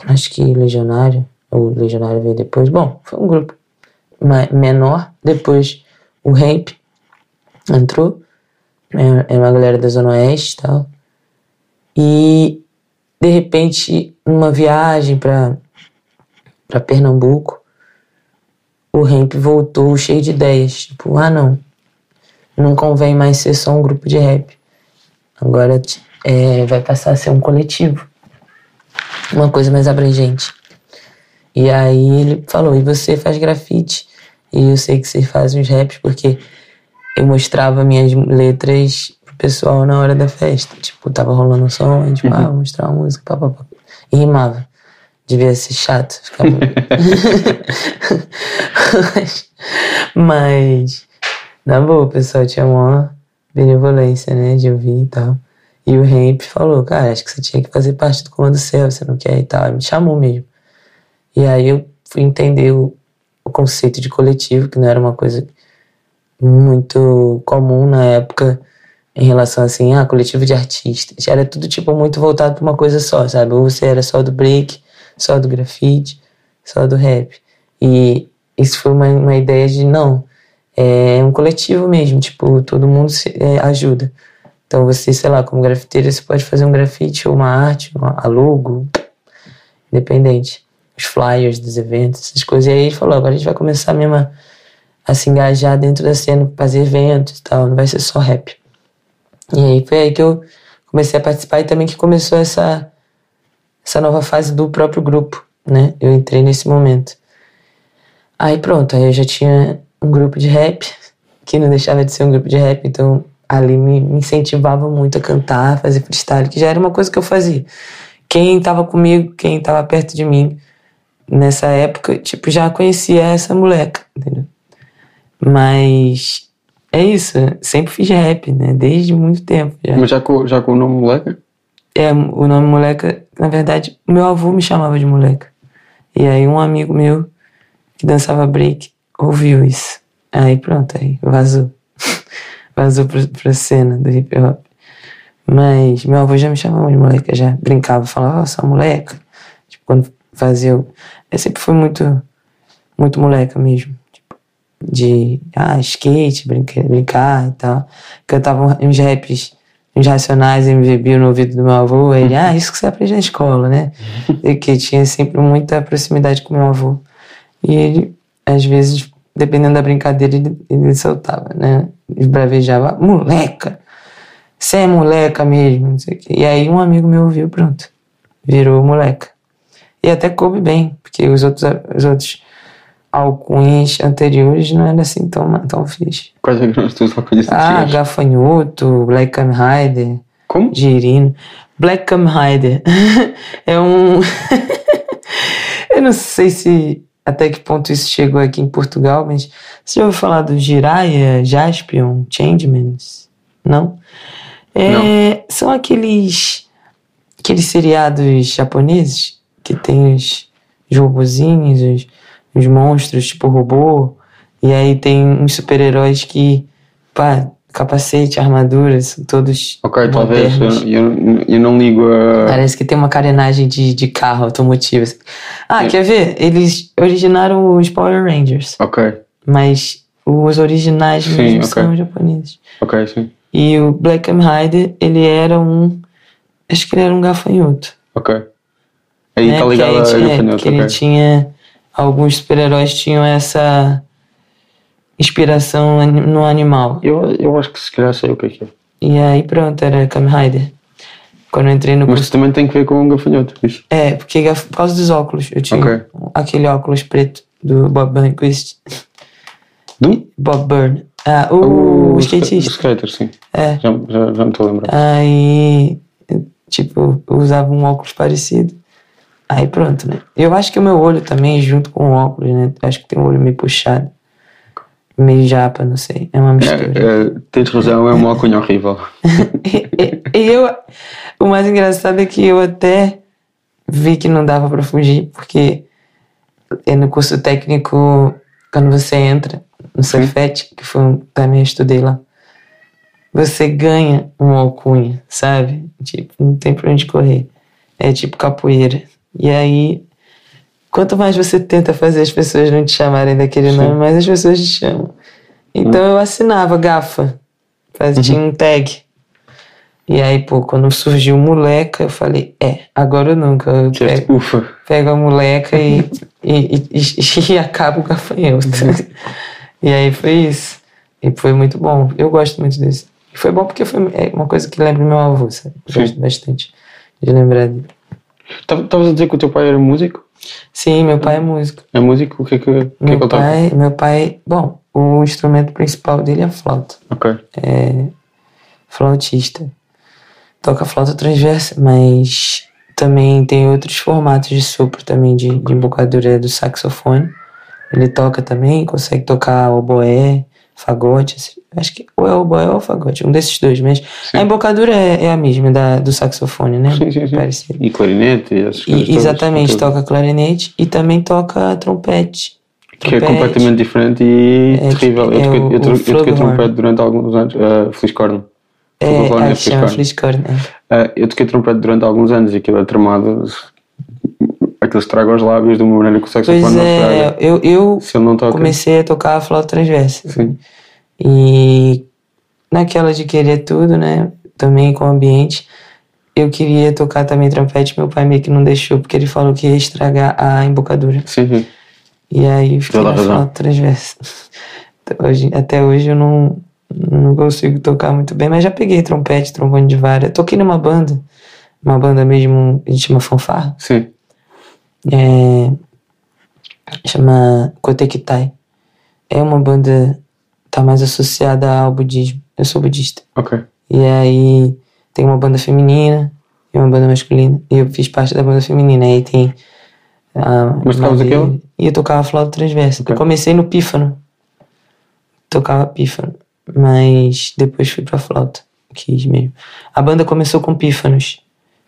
acho que Legionário, ou Legionário veio depois. Bom, foi um grupo menor. Depois o Ramp entrou, é é uma galera da Zona Oeste e tal. E de repente, numa viagem para para Pernambuco, o Ramp voltou cheio de ideias. Tipo, ah, não, não convém mais ser só um grupo de rap. Agora é, vai passar a ser um coletivo. Uma coisa mais abrangente. E aí ele falou: e você faz grafite? E eu sei que você faz uns raps porque eu mostrava minhas letras pro pessoal na hora da festa. Tipo, tava rolando um som, a gente, uhum. ah, vou mostrar uma música, pá, pá, pá. E rimava. Devia ser chato. Ficava... mas, na boa, o pessoal tinha uma benevolência, né, de ouvir e tal. E o Ramp falou, cara, acho que você tinha que fazer parte do Comando Céu, você não quer e tal. Me chamou mesmo. E aí eu fui entender o, o conceito de coletivo, que não era uma coisa muito comum na época em relação assim, ah, coletivo de artistas. Era tudo tipo muito voltado para uma coisa só, sabe? Ou você era só do break, só do grafite, só do rap. E isso foi uma, uma ideia de não, é um coletivo mesmo, tipo, todo mundo se, é, ajuda. Então você, sei lá, como grafiteiro, você pode fazer um grafite ou uma arte, uma, logo, independente. Os flyers dos eventos, essas coisas. E aí ele falou, agora a gente vai começar mesmo a, a se engajar dentro da cena, fazer eventos e tal, não vai ser só rap. E aí foi aí que eu comecei a participar e também que começou essa, essa nova fase do próprio grupo, né? Eu entrei nesse momento. Aí pronto, aí eu já tinha um grupo de rap, que não deixava de ser um grupo de rap, então ali me, incentivava muito a cantar, a fazer freestyle, que já era uma coisa que eu fazia. Quem estava comigo, quem estava perto de mim nessa época, tipo, já conhecia essa moleca, entendeu? Mas é isso, sempre fiz rap, né? Desde muito tempo. Já. Mas já com, já com o nome moleca? É, o nome moleca, na verdade, meu avô me chamava de moleca. E aí um amigo meu que dançava break ouviu isso. Aí pronto, aí vazou. vazou pra, pra cena do hip hop. Mas meu avô já me chamava de moleca, já brincava, falava, ó, oh, moleca. Tipo, quando fazia. Eu, eu sempre fui muito, muito moleca mesmo. Tipo, de ah, skate, brincar, brincar e tal. Cantava uns raps, uns racionais MVB no ouvido do meu avô. Ele, ah, isso que você aprende na escola, né? e que tinha sempre muita proximidade com meu avô. E ele, às vezes, dependendo da brincadeira, ele, ele soltava, né? Ele bravejava, moleca, você é moleca mesmo, não sei o quê. E aí um amigo meu ouviu, pronto, virou moleca. E até coube bem, porque os outros, os outros alcunhas anteriores não era assim tão, tão fixe. Quais eram os teus alcunhas Ah, Gafanhoto, Black Cam Rider. Como? Girino. Black Cam Rider. é um... Eu não sei se até que ponto isso chegou aqui em Portugal, mas você já ouviu falar do Jiraiya, Jaspion, Changemans? Não? É, Não. São aqueles, aqueles seriados japoneses que tem os, os robozinhos, os, os monstros tipo robô, e aí tem uns super-heróis que, pá, capacete, armaduras, todos. Ok, talvez. Eu, eu, eu, não ligo a. Parece que tem uma carenagem de, de carro automotivo. Ah, é. quer ver? Eles originaram os Power Rangers. Ok. Mas os originais sim, mesmo okay. são japoneses. Ok, sim. E o Black Rider, ele era um. Acho que ele era um gafanhoto. Ok. Aí né? tá ligado a gafanhoto. É, porque okay. ele tinha. Alguns super-heróis tinham essa inspiração no animal. Eu, eu acho que se calhar sei o que é que é. E aí pronto, era Kamen Rider. Quando eu entrei no Mas curso... também tem que ver com um gafanhoto, isso. É, porque por causa dos óculos. Eu tinha okay. aquele óculos preto do Bob Burnquist. Do? Bob Byrne. Ah, o, o skatista. O skater, sim. É. Já, já, já me estou a lembrar. Aí, tipo, usava um óculos parecido. Aí pronto, né? Eu acho que o meu olho também, junto com o óculos, né? Acho que tem um olho meio puxado meio japa, não sei. É uma mistura. É, é, tens razão, é uma alcunha horrível. e, eu, o mais engraçado é que eu até vi que não dava para fugir, porque é no curso técnico, quando você entra no Cefet, que foi um, também estudei lá, você ganha uma alcunha, sabe? Tipo, não tem pra onde correr. É tipo capoeira. E aí Quanto mais você tenta fazer as pessoas não te chamarem daquele Sim. nome, mais as pessoas te chamam. Então uhum. eu assinava gafa, fazia, tinha uhum. um tag. E aí, pô, quando surgiu moleca, eu falei, é, agora ou nunca. Eu pego, ufa. pego a moleca e, e, e, e, e acabo o gafanhoto. e aí foi isso. E foi muito bom. Eu gosto muito desse. E foi bom porque foi é uma coisa que lembra meu avô, sabe? Eu Sim. Gosto bastante de lembrar dele. Estavas a dizer que o teu pai era músico? Sim, meu pai é músico. É músico? O que é que, que, é que Meu toca? pai, meu pai, bom, o instrumento principal dele é flauta. Ok. é flautista. Toca flauta transversa, mas também tem outros formatos de sopro também de, de embocadura do saxofone. Ele toca também, consegue tocar oboé, fagote, acho que ou é oboé ou fagote, um desses dois, mas a embocadura é, é a mesma da, do saxofone, né? Sim, sim, sim. Parecido. E clarinete essas coisas E, exatamente, toca clarinete e também toca trompete. Que é Trompete. completamente diferente e É, terrível. Eu é toquei, o- eu, o eu toquei trompete durante alguns anos. Uh, Fliscorn. É, Flugelhorn aí é chama é. Uh, eu toquei trompete durante alguns anos e aquilo é tramado. Aquilo estraga os lábios de uma maneira que o saxofone Pois não é, eu, eu Se ele não toca. comecei a tocar a flauta transversa. Sim. E naquela de querer tudo, né? Também com o ambiente, eu queria tocar também trompete, meu pai meio que não deixou, porque ele falou que ia estragar a embocadura. Sim. E aí fiquei Toda na flauta transversa. Até hoje, até hoje eu não, não consigo tocar muito bem, mas já peguei trompete, trombone de vara. Toquei numa banda, uma banda mesmo, a gente chama fanfarra. Sim. É, chama Kotekitai. É uma banda tá mais associada ao budismo. Eu sou budista. Ok. E aí tem uma banda feminina e uma banda masculina. E eu fiz parte da banda feminina. Aí tem a Mas tocavas Maria- aquilo? E eu tocava flauta transversa. Ok. Eu comecei no pífano. Tocava pífano. Mas depois fui pra flauta. Quis mesmo. A banda começou com pífanos.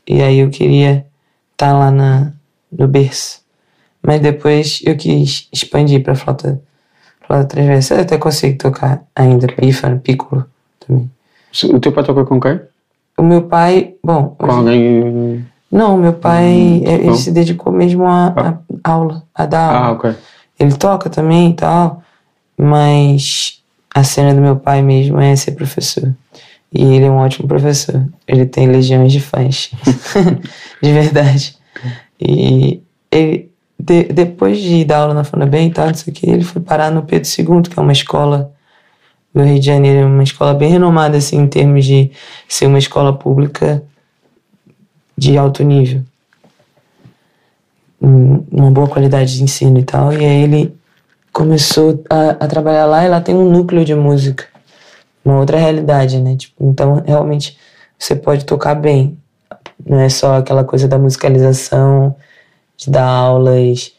E aí eu queria estar lá na, no berço. Mas depois eu quis expandir pra flauta, flauta transversa. Eu até consigo tocar ainda pífano, piccolo também. O teu pai toca com quem? O meu pai, bom, Com alguém. não, meu pai, é, ele se dedicou mesmo à à aula, a dar Ah, aula. ok. Ele toca também e tal, mas a cena do meu pai mesmo é ser professor. E ele é um ótimo professor. Ele tem legiões de fãs. de verdade. E ele, de- depois de dar aula na Funabem e tal, não sei o que, ele foi parar no Pedro II, que é uma escola do Rio de Janeiro, uma escola bem renomada, assim, em termos de ser uma escola pública de alto nível. Um- Uma boa qualidade de ensino e tal. E aí ele começou a, a trabalhar lá e lá tem um núcleo de música. Uma outra realidade, né? Tipo, então, realmente, você pode tocar bem. Não é só aquela coisa da musicalização, de dar aulas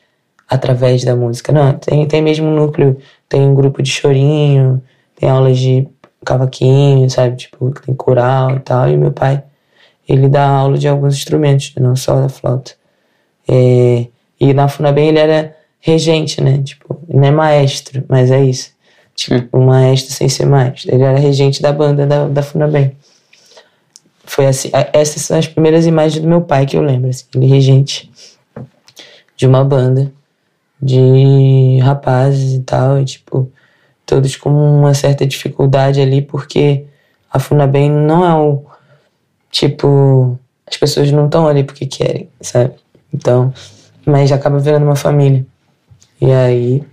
através da música. Não, tem, tem mesmo um núcleo. Tem um grupo de chorinho, tem aulas de cavaquinho, sabe? Tipo, tem coral e tal. E meu pai, ele dá aula de alguns instrumentos, não só da flauta. É, e na Funabem ele era regente, né? Tipo, não é maestro, mas é isso. Tipo, um maestro sem ser maestro. Ele era regente da banda da, da Funabem. Foi assim, essas são as primeiras imagens do meu pai que eu lembro, assim, ele regente de uma banda de rapazes e tal, e tipo, todos com uma certa dificuldade ali, porque a Funabem não é o tipo, as pessoas não estão ali porque querem, sabe? Então, mas acaba virando uma família. E aí,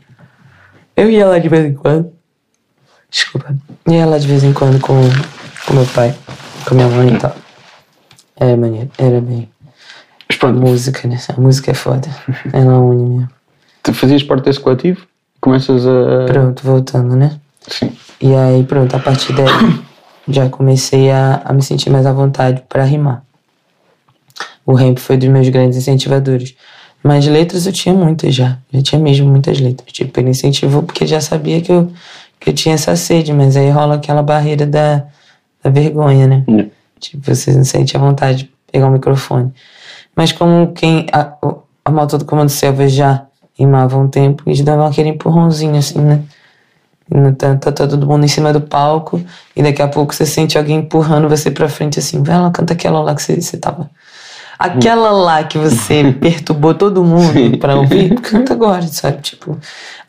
eu ia lá de vez em quando. Desculpa. Ia lá de vez em quando com, com meu pai, com minha mãe e tal. Era maneiro, era bem. Mas pronto, Música, né? A música é foda. Ela une mesmo. tu fazias parte desse coletivo? Começas a. Pronto, voltando, né? Sim. E aí, pronto, a partir daí já comecei a, a me sentir mais à vontade para rimar. O rap foi dos meus grandes incentivadores. Mas letras eu tinha muitas já. Já tinha mesmo muitas letras. Tipo, ele incentivou porque já sabia que eu, que eu tinha essa sede, mas aí rola aquela barreira da, da vergonha, né? Yeah. Tipo, você não sente a vontade de pegar o microfone. Mas como quem. A, a malta do Comando Selva já rimava um tempo, eles davam aquele empurrãozinho assim, né? Tá, tá todo mundo em cima do palco e daqui a pouco você sente alguém empurrando você pra frente assim, vai lá, canta aquela lá que você, você tava. Aquela lá que você perturbou todo mundo pra ouvir, canta agora, sabe? Tipo.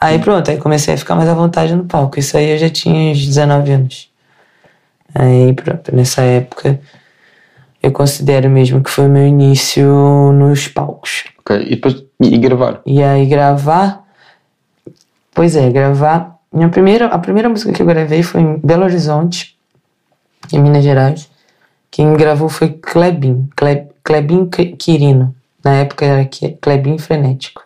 Aí pronto, aí comecei a ficar mais à vontade no palco. Isso aí eu já tinha uns 19 anos. Aí pronto, nessa época eu considero mesmo que foi o meu início nos palcos. Ok. E depois e gravar? E aí gravar. Pois é, gravar. Minha primeira, a primeira música que eu gravei foi em Belo Horizonte, em Minas Gerais. Quem gravou foi Klebin, Kleb, Klebin Qui- Quirino. Na época era Klebin Frenético.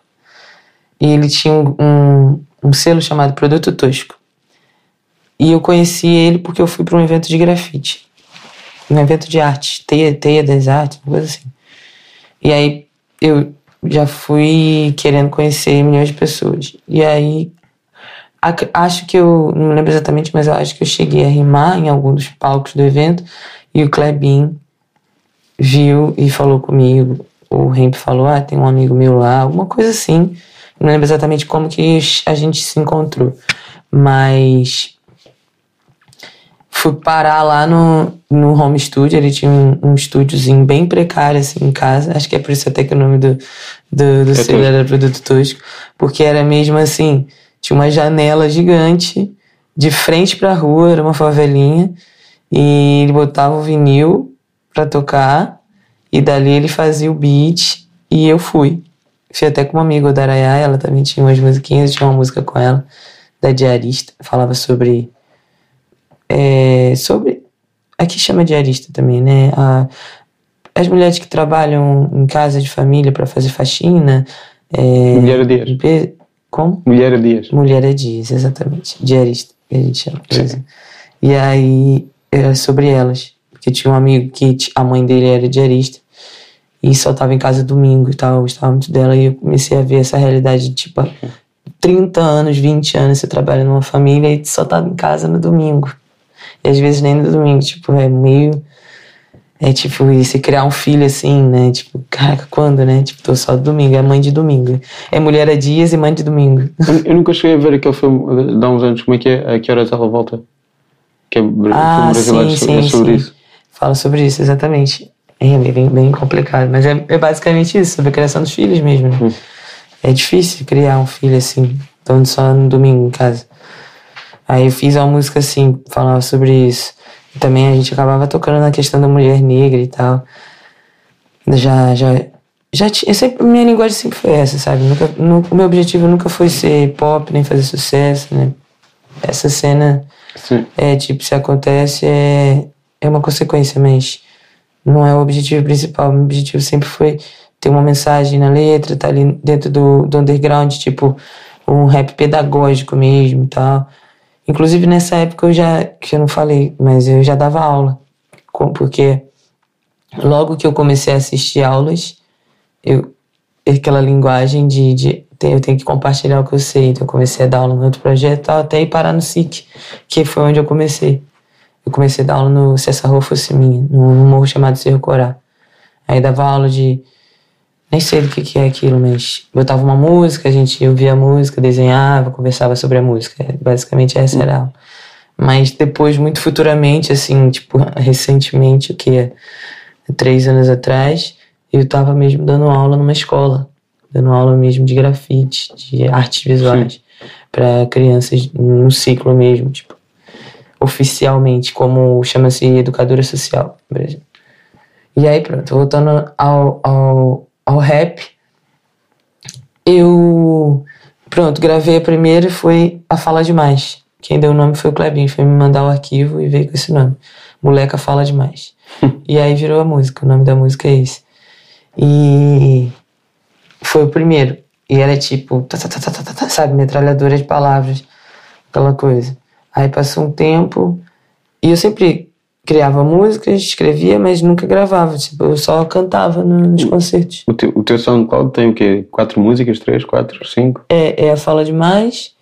E ele tinha um, um, um selo chamado Produto Tosco. E eu conheci ele porque eu fui para um evento de grafite. Um evento de arte, Teia, Teia das Artes, uma coisa assim. E aí eu já fui querendo conhecer milhões de pessoas. E aí ac- acho que eu, não me lembro exatamente, mas eu acho que eu cheguei a rimar em algum dos palcos do evento e o Klebin viu e falou comigo. O Hemp falou: Ah, tem um amigo meu lá, alguma coisa assim. Não lembro exatamente como que a gente se encontrou, mas fui parar lá no, no home studio. Ele tinha um, um estúdiozinho bem precário assim em casa. Acho que é por isso até que o nome do, do, do É selo era Produto Tosco, porque era mesmo assim: tinha uma janela gigante de frente pra rua, era uma favelinha, e ele botava o vinil pra tocar, e dali ele fazia o beat, e eu fui. Fui até com uma amiga, da Arayá, ela também tinha umas musiquinhas, eu tinha uma música com ela, da diarista, falava sobre. É, sobre. Aqui chama diarista também, né? A, as mulheres que trabalham em casa de família pra fazer faxina. É, Mulher a dias. limpeza- Como? Mulher a dias. Mulher é dias, exatamente. Diarista, que a gente chama. E aí era sobre elas. Porque tinha um amigo que a mãe dele era diarista e só tava em casa domingo e tal, eu gostava muito dela e eu comecei a ver essa realidade de tipo 30 anos, 20 anos você trabalha numa família e só tava em casa no domingo. E às vezes nem no domingo, tipo, é meio é tipo, e se criar um filho assim, né? Tipo, caraca, quando, né? Tipo, tô só domingo, é mãe de domingo. É mulher a dias e mãe de domingo. Eu, eu nunca cheguei a ver aquele filme de há uns anos, como é que é? A que horas ela volta? Que é Ah, filme sim, sim, é sobre sim. isso. Fala sobre isso, exatamente. É bem, bem complicado, mas é, é basicamente isso, sobre a criação dos filhos mesmo. né? Hum. É difícil criar um filho assim, estando só no domingo em casa. Aí eu fiz uma música assim, falava sobre isso. E também a gente acabava tocando na questão da mulher negra e tal. Já, já, já tinha, sempre, minha linguagem sempre foi essa, sabe? Nunca, nu- o meu objetivo nunca foi ser pop, nem fazer sucesso, né? Essa cena Sim. é, tipo, se acontece é, é uma consequência, mas não é o objetivo principal. O meu objetivo sempre foi ter uma mensagem na letra, tá ali dentro do, do underground, tipo, um rap pedagógico mesmo e tal. Inclusive nessa época eu já, que eu não falei, mas eu já dava aula, porque logo que eu comecei a assistir aulas, eu aquela linguagem de, de eu tenho que compartilhar o que eu sei. Então eu comecei a dar aula no outro projeto até ir parar no SIC, que foi onde eu comecei. Eu comecei a dar aula no Cessa Rua Fosse Minha, num morro chamado Cerro Corá. Aí dava aula de. Nem sei do que, que é aquilo, mas botava uma música, a gente ouvia a música, desenhava, conversava sobre a música. Basicamente essa era a aula. Mas depois, muito futuramente, assim, tipo, recentemente, o que? Três anos atrás, eu tava mesmo dando aula numa escola. Dando aula mesmo de grafite, de artes visuais. para crianças no ciclo mesmo, tipo, oficialmente, como chama-se educadora social no Brasil. E aí, pronto, voltando ao, ao, ao rap, eu, pronto, gravei a primeira e foi a Fala Demais. Quem deu o nome foi o Klebin, foi me mandar o arquivo e veio com esse nome. Moleca Fala Demais. e aí virou a música, o nome da música é esse. E foi o primeiro. E era tipo, tá, tá, tá, sabe, metralhadora de palavras, aquela coisa. Aí passou um tempo e eu sempre criava músicas, escrevia, mas nunca gravava. Tipo, eu só cantava no- nos concertos. O teu, o teu SoundCloud tem o quê? Quatro músicas? Três? Quatro? Cinco? É, é a Fala Demais,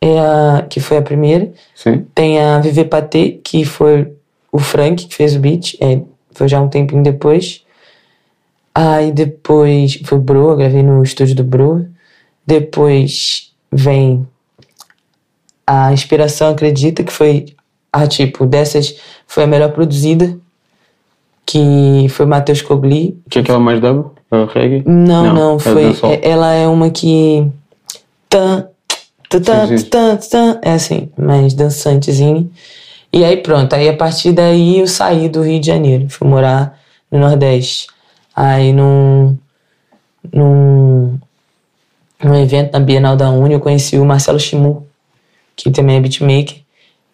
é a, que foi a primeira. Sim? Tem a Viver Patê, que foi o Frank que fez o beat, é, foi já um tempinho depois. Aí depois foi o Bro, eu gravei no estúdio do Bro. Depois vem a Inspiração Acredita, que foi a tipo dessas, foi a melhor produzida, que foi Matheus Cogli. Que é aquela mais dub? A reggae? Não, Não, não, é foi. é- ela é uma que. Tan, tan, tan, tan, é assim, mais dançantezinha. E aí pronto, aí a partir daí eu saí do Rio de Janeiro. Fui morar no Nordeste. Aí num, num, num evento na Bienal da Uni eu conheci o Marcelo Chimu, que também é beatmaker.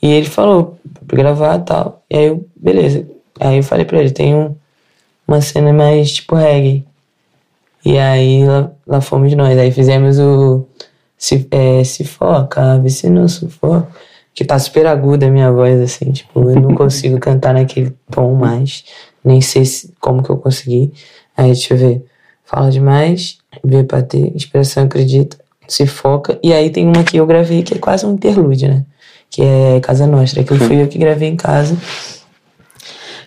E ele falou pra gravar e tal. E aí eu, beleza. Aí eu falei pra ele, tem um, uma cena mais tipo reggae. E aí lá, lá fomos nós. Aí fizemos o Se, é, se Foca, se não sufoca. Que tá super aguda a minha voz, assim, tipo, eu não consigo cantar naquele tom mais. Nem sei se, como que eu consegui. Aí deixa eu ver. Fala demais, vê pra ter, expressão acredita, se foca. E aí tem uma que eu gravei que é quase um interlúdio, né? Que é Casa Nostra, eu fui eu que gravei em casa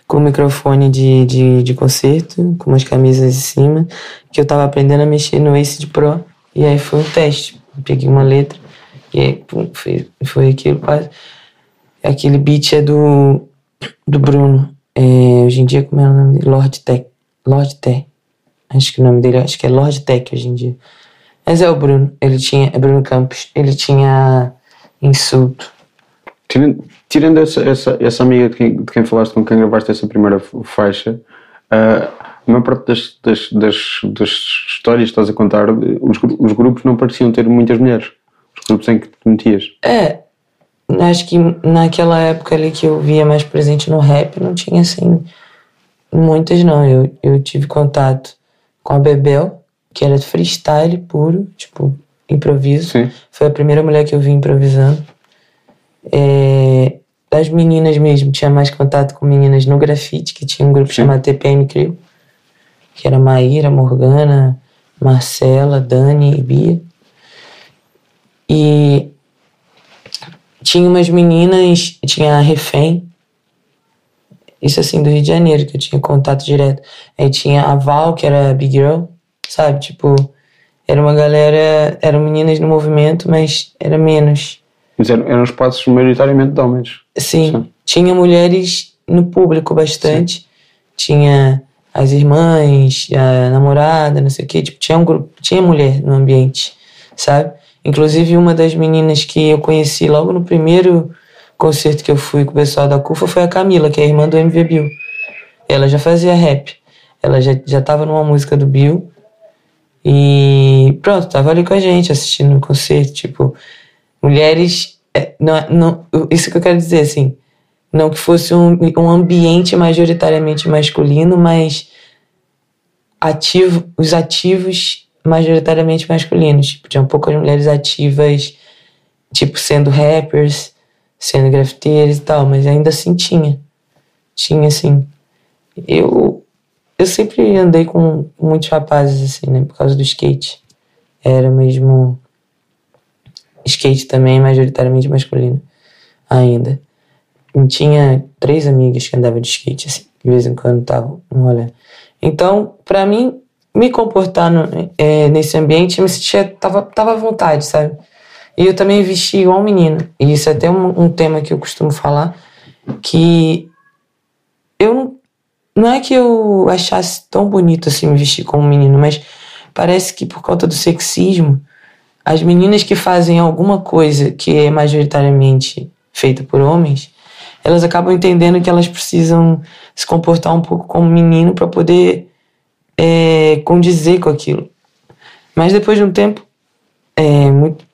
com o microfone de, de, de concerto, com umas camisas em cima, que eu tava aprendendo a mexer no Ace de Pro. E aí foi um teste. Eu peguei uma letra e aí, pum, foi, foi aquilo quase. Aquele beat é do, do Bruno. É, hoje em dia, como é o nome dele? Lord Tech. Lord Tech. Acho que o nome dele, acho que é Lord Tech hoje em dia. Mas é o Bruno. Ele tinha, é Bruno Campos. Ele tinha insulto. Tirando, tirando essa, essa, essa amiga de quem, de quem falaste com quem gravaste essa primeira faixa, uh, a maior parte das, das, das, das histórias que estás a contar, os, os grupos não pareciam ter muitas mulheres. Os grupos em que te metias. É, acho que naquela época ali que eu via mais presente no rap, não tinha assim muitas não. Eu, eu tive contato com a Bebel, que era freestyle puro, tipo, improviso. Sim. Foi a primeira mulher que eu vi improvisando. É, das meninas mesmo, tinha mais contato com meninas no grafite, que tinha um grupo Sim. chamado TPM Crew, que era Maíra, Morgana, Marcela, Dani e Bia. E tinha umas meninas, tinha a Refém, isso assim, do Rio de Janeiro, que eu tinha contato direto. Aí tinha a Val, que era Big Girl, sabe? Tipo, era uma galera, eram meninas no movimento, mas era menos. Eram, eram espaços maioritariamente de homens. Sim, Sim. tinha mulheres no público bastante. Tinha as irmãs, a namorada, não sei o quê. Tipo, tinha um grupo, tinha mulher no ambiente, sabe? Inclusive, uma das meninas que eu conheci logo no primeiro concerto que eu fui com o pessoal da CUFA foi a Camila, que é a irmã do MV Bill. Ela já fazia rap. Ela já, já tava numa música do Bill. E pronto, tava ali com a gente assistindo o concerto. Tipo, mulheres. é, Não, não, isso que eu quero dizer, assim. Não que fosse um, um ambiente majoritariamente masculino, mas ativo, os ativos majoritariamente masculinos. Tipo, tinham poucas mulheres ativas, tipo, sendo rappers, sendo grafiteiros e tal, mas ainda assim tinha. Tinha, assim. Eu, eu sempre andei com muitos rapazes, assim, né, por causa do skate. Era mesmo. Skate também, majoritariamente masculino, ainda. E tinha três amigas que andavam de skate, assim, de vez em quando tava um rolê. Então, pra mim, me comportar no- é, nesse ambiente, eu me sentia, tava, tava à vontade, sabe? E eu também vesti igual um menino. E isso é até um, um tema que eu costumo falar, que eu não, não é que eu achasse tão bonito assim me vestir como um menino, mas parece que por conta do sexismo, as meninas que fazem alguma coisa que é majoritariamente feita por homens, elas acabam entendendo que elas precisam se comportar um pouco como menino para poder é, condizer com aquilo. Mas depois de um tempo, é, muito,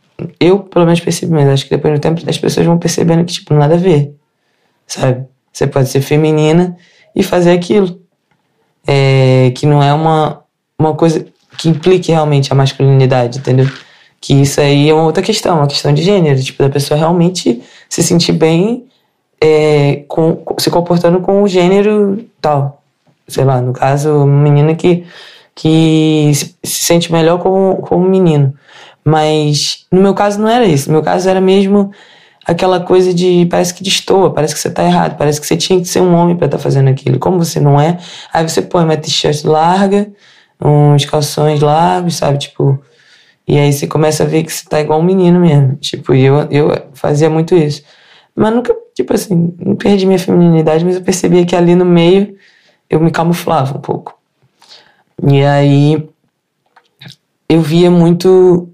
eu pelo menos percebi, mas acho que depois de um tempo as pessoas vão percebendo que, tipo, nada a ver, sabe? Você pode ser feminina e fazer aquilo. É, que não é uma, uma coisa que implique realmente a masculinidade, entendeu? Que isso aí é uma outra questão, uma questão de gênero, tipo, da pessoa realmente se sentir bem é, com, se comportando com o gênero tal. Sei lá, no caso, uma menina que, que se, se sente melhor como, como menino. Mas no meu caso não era isso. No meu caso era mesmo aquela coisa de parece que destoa, parece que você tá errado, parece que você tinha que ser um homem para estar fazendo aquilo. Como você não é, aí você põe uma t-shirt larga, uns calções largos, sabe? Tipo, e aí você começa a ver que você tá igual um menino mesmo. Tipo, eu, eu fazia muito isso. Mas nunca, tipo assim, não perdi minha feminilidade, mas eu percebia que ali no meio eu me camuflava um pouco. E aí eu via muito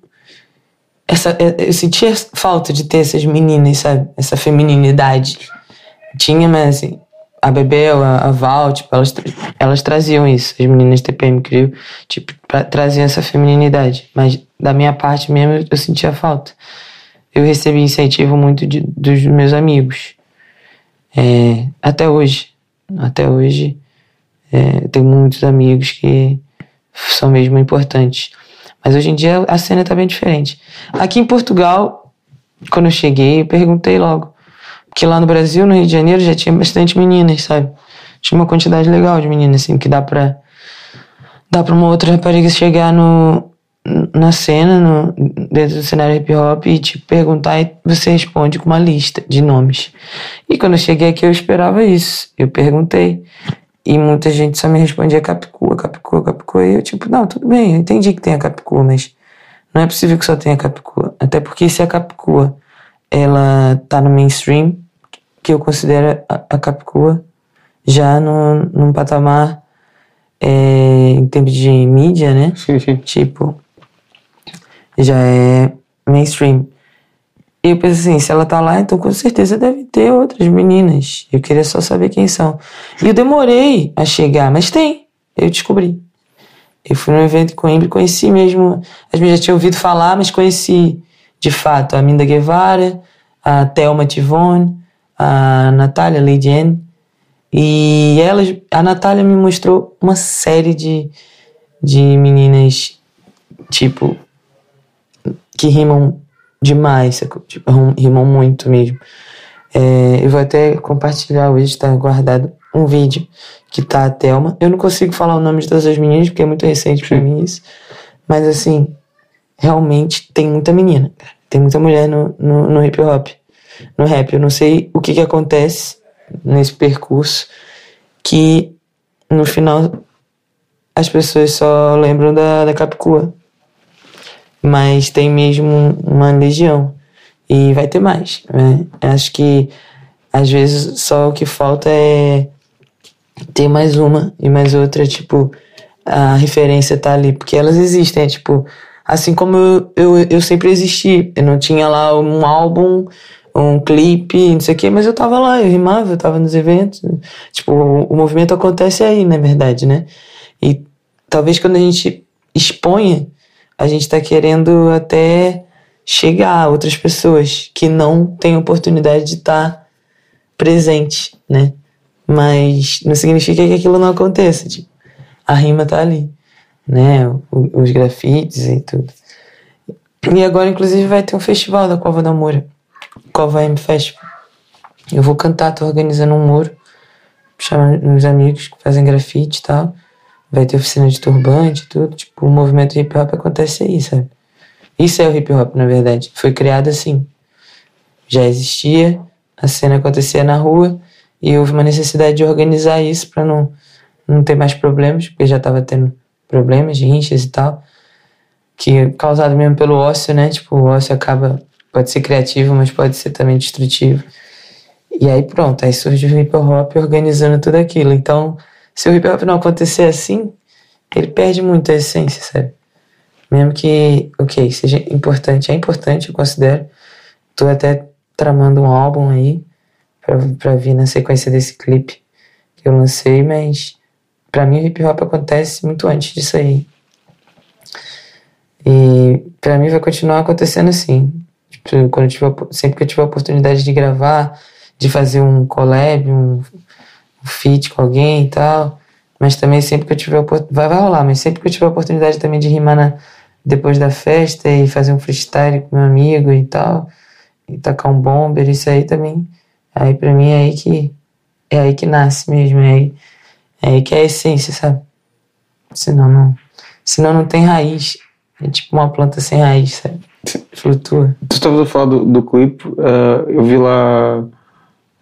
essa eu sentia falta de ter essas meninas, sabe? Essa femininidade. Tinha, mas assim, a Bebel, a, a Val, tipo, elas, elas traziam isso, as meninas TPM Crio, tipo, pra, traziam essa feminilidade. Mas da minha parte mesmo, eu, eu sentia falta. Eu recebi incentivo muito de, dos meus amigos. É, até hoje. Até hoje, é, eu tenho muitos amigos que são mesmo importantes. Mas hoje em dia a cena tá bem diferente. Aqui em Portugal, quando eu cheguei, eu perguntei logo. Porque lá no Brasil, no Rio de Janeiro, já tinha bastante meninas, sabe? Tinha uma quantidade legal de meninas, assim, que dá pra. Dá pra uma outra rapariga chegar no, na cena, no, dentro do cenário hip hop, e te perguntar e você responde com uma lista de nomes. E quando eu cheguei aqui, eu esperava isso. Eu perguntei. E muita gente só me respondia Capicua, Capicua, Capicua. E eu, tipo, não, tudo bem, eu entendi que tem a Capicua, mas não é possível que só tenha Capicua. Até porque se a Capicua ela tá no mainstream, que eu considero a, a Capicua já no, num patamar é, em termos de mídia, né? Sim, sim. Tipo, já é mainstream. E eu pensei assim, se ela tá lá, então com certeza deve ter outras meninas. Eu queria só saber quem são. E eu demorei a chegar, mas tem. Eu descobri. Eu fui num evento com Coimbra e conheci mesmo. As meninas já tinham ouvido falar, mas conheci de fato a Minda Guevara, a Thelma Tivone, a Natália Leidiane. E elas, a Natália me mostrou uma série de, de meninas, tipo, que rimam demais, tipo, rim- rimam muito mesmo. É, eu vou até compartilhar hoje, está guardado um vídeo que tá a Thelma. Eu não consigo falar o nome de todas as meninas, porque é muito recente pra mim isso. Mas assim, realmente tem muita menina. cara. Tem muita mulher no, no, no hip hop. No rap. Eu não sei o que que acontece nesse percurso que no final as pessoas só lembram da, da Capicua. Mas tem mesmo uma legião. E vai ter mais. Né? Acho que às vezes só o que falta é ter mais uma e mais outra, tipo, a referência tá ali, porque elas existem, é, tipo, assim como eu, eu, eu sempre existi, eu não tinha lá um álbum, um clipe, não sei o que, mas eu tava lá, eu rimava, eu tava nos eventos, tipo, o, o movimento acontece aí, na verdade, né? E talvez quando a gente exponha, a gente tá querendo até chegar a outras pessoas que não têm oportunidade de estar presente, né? Mas não significa que aquilo não aconteça. Tipo, a rima tá ali, né? O- os grafites e tudo. E agora, inclusive, vai ter um festival da Cova da Moura. Cova M Festival. Eu vou cantar, tô organizando um muro. Chamar uns amigos que fazem grafite e tal. Vai ter oficina de turbante e tudo. Tipo, o movimento hip hop acontece aí, sabe? Isso é o hip hop, na verdade. Foi criado assim. Já existia, a cena acontecia na rua e houve uma necessidade de organizar isso para não, não ter mais problemas, porque já estava tendo problemas, rinchas e tal, que é causado mesmo pelo ócio, né? Tipo, o ócio acaba, pode ser criativo, mas pode ser também destrutivo. E aí pronto, aí surge o hip hop organizando tudo aquilo. Então, se o hip hop não acontecer assim, ele perde muito a essência, sabe? Mesmo que, ok, seja importante, é importante, eu considero. Tô até tramando um álbum aí pra, pra vir na sequência desse clipe que eu lancei, mas pra mim o hip hop acontece muito antes disso aí. E pra mim vai continuar acontecendo assim. Tipo, quando op- sempre que eu tiver a oportunidade de gravar, de fazer um collab, um, um feat com alguém e tal. Mas também sempre que eu tiver vai, vai rolar, mas sempre que eu tiver a oportunidade também de rimar na, depois da festa e fazer um freestyle com meu amigo e tal, e tacar um bomber, isso aí também. Aí pra mim é aí que é aí que nasce mesmo, é aí, é aí que é a essência, sabe? Senão não, senão não tem raiz. É tipo uma planta sem raiz, sabe? Flutua. Tu estavas a falar do, do clipe, eh, eu vi lá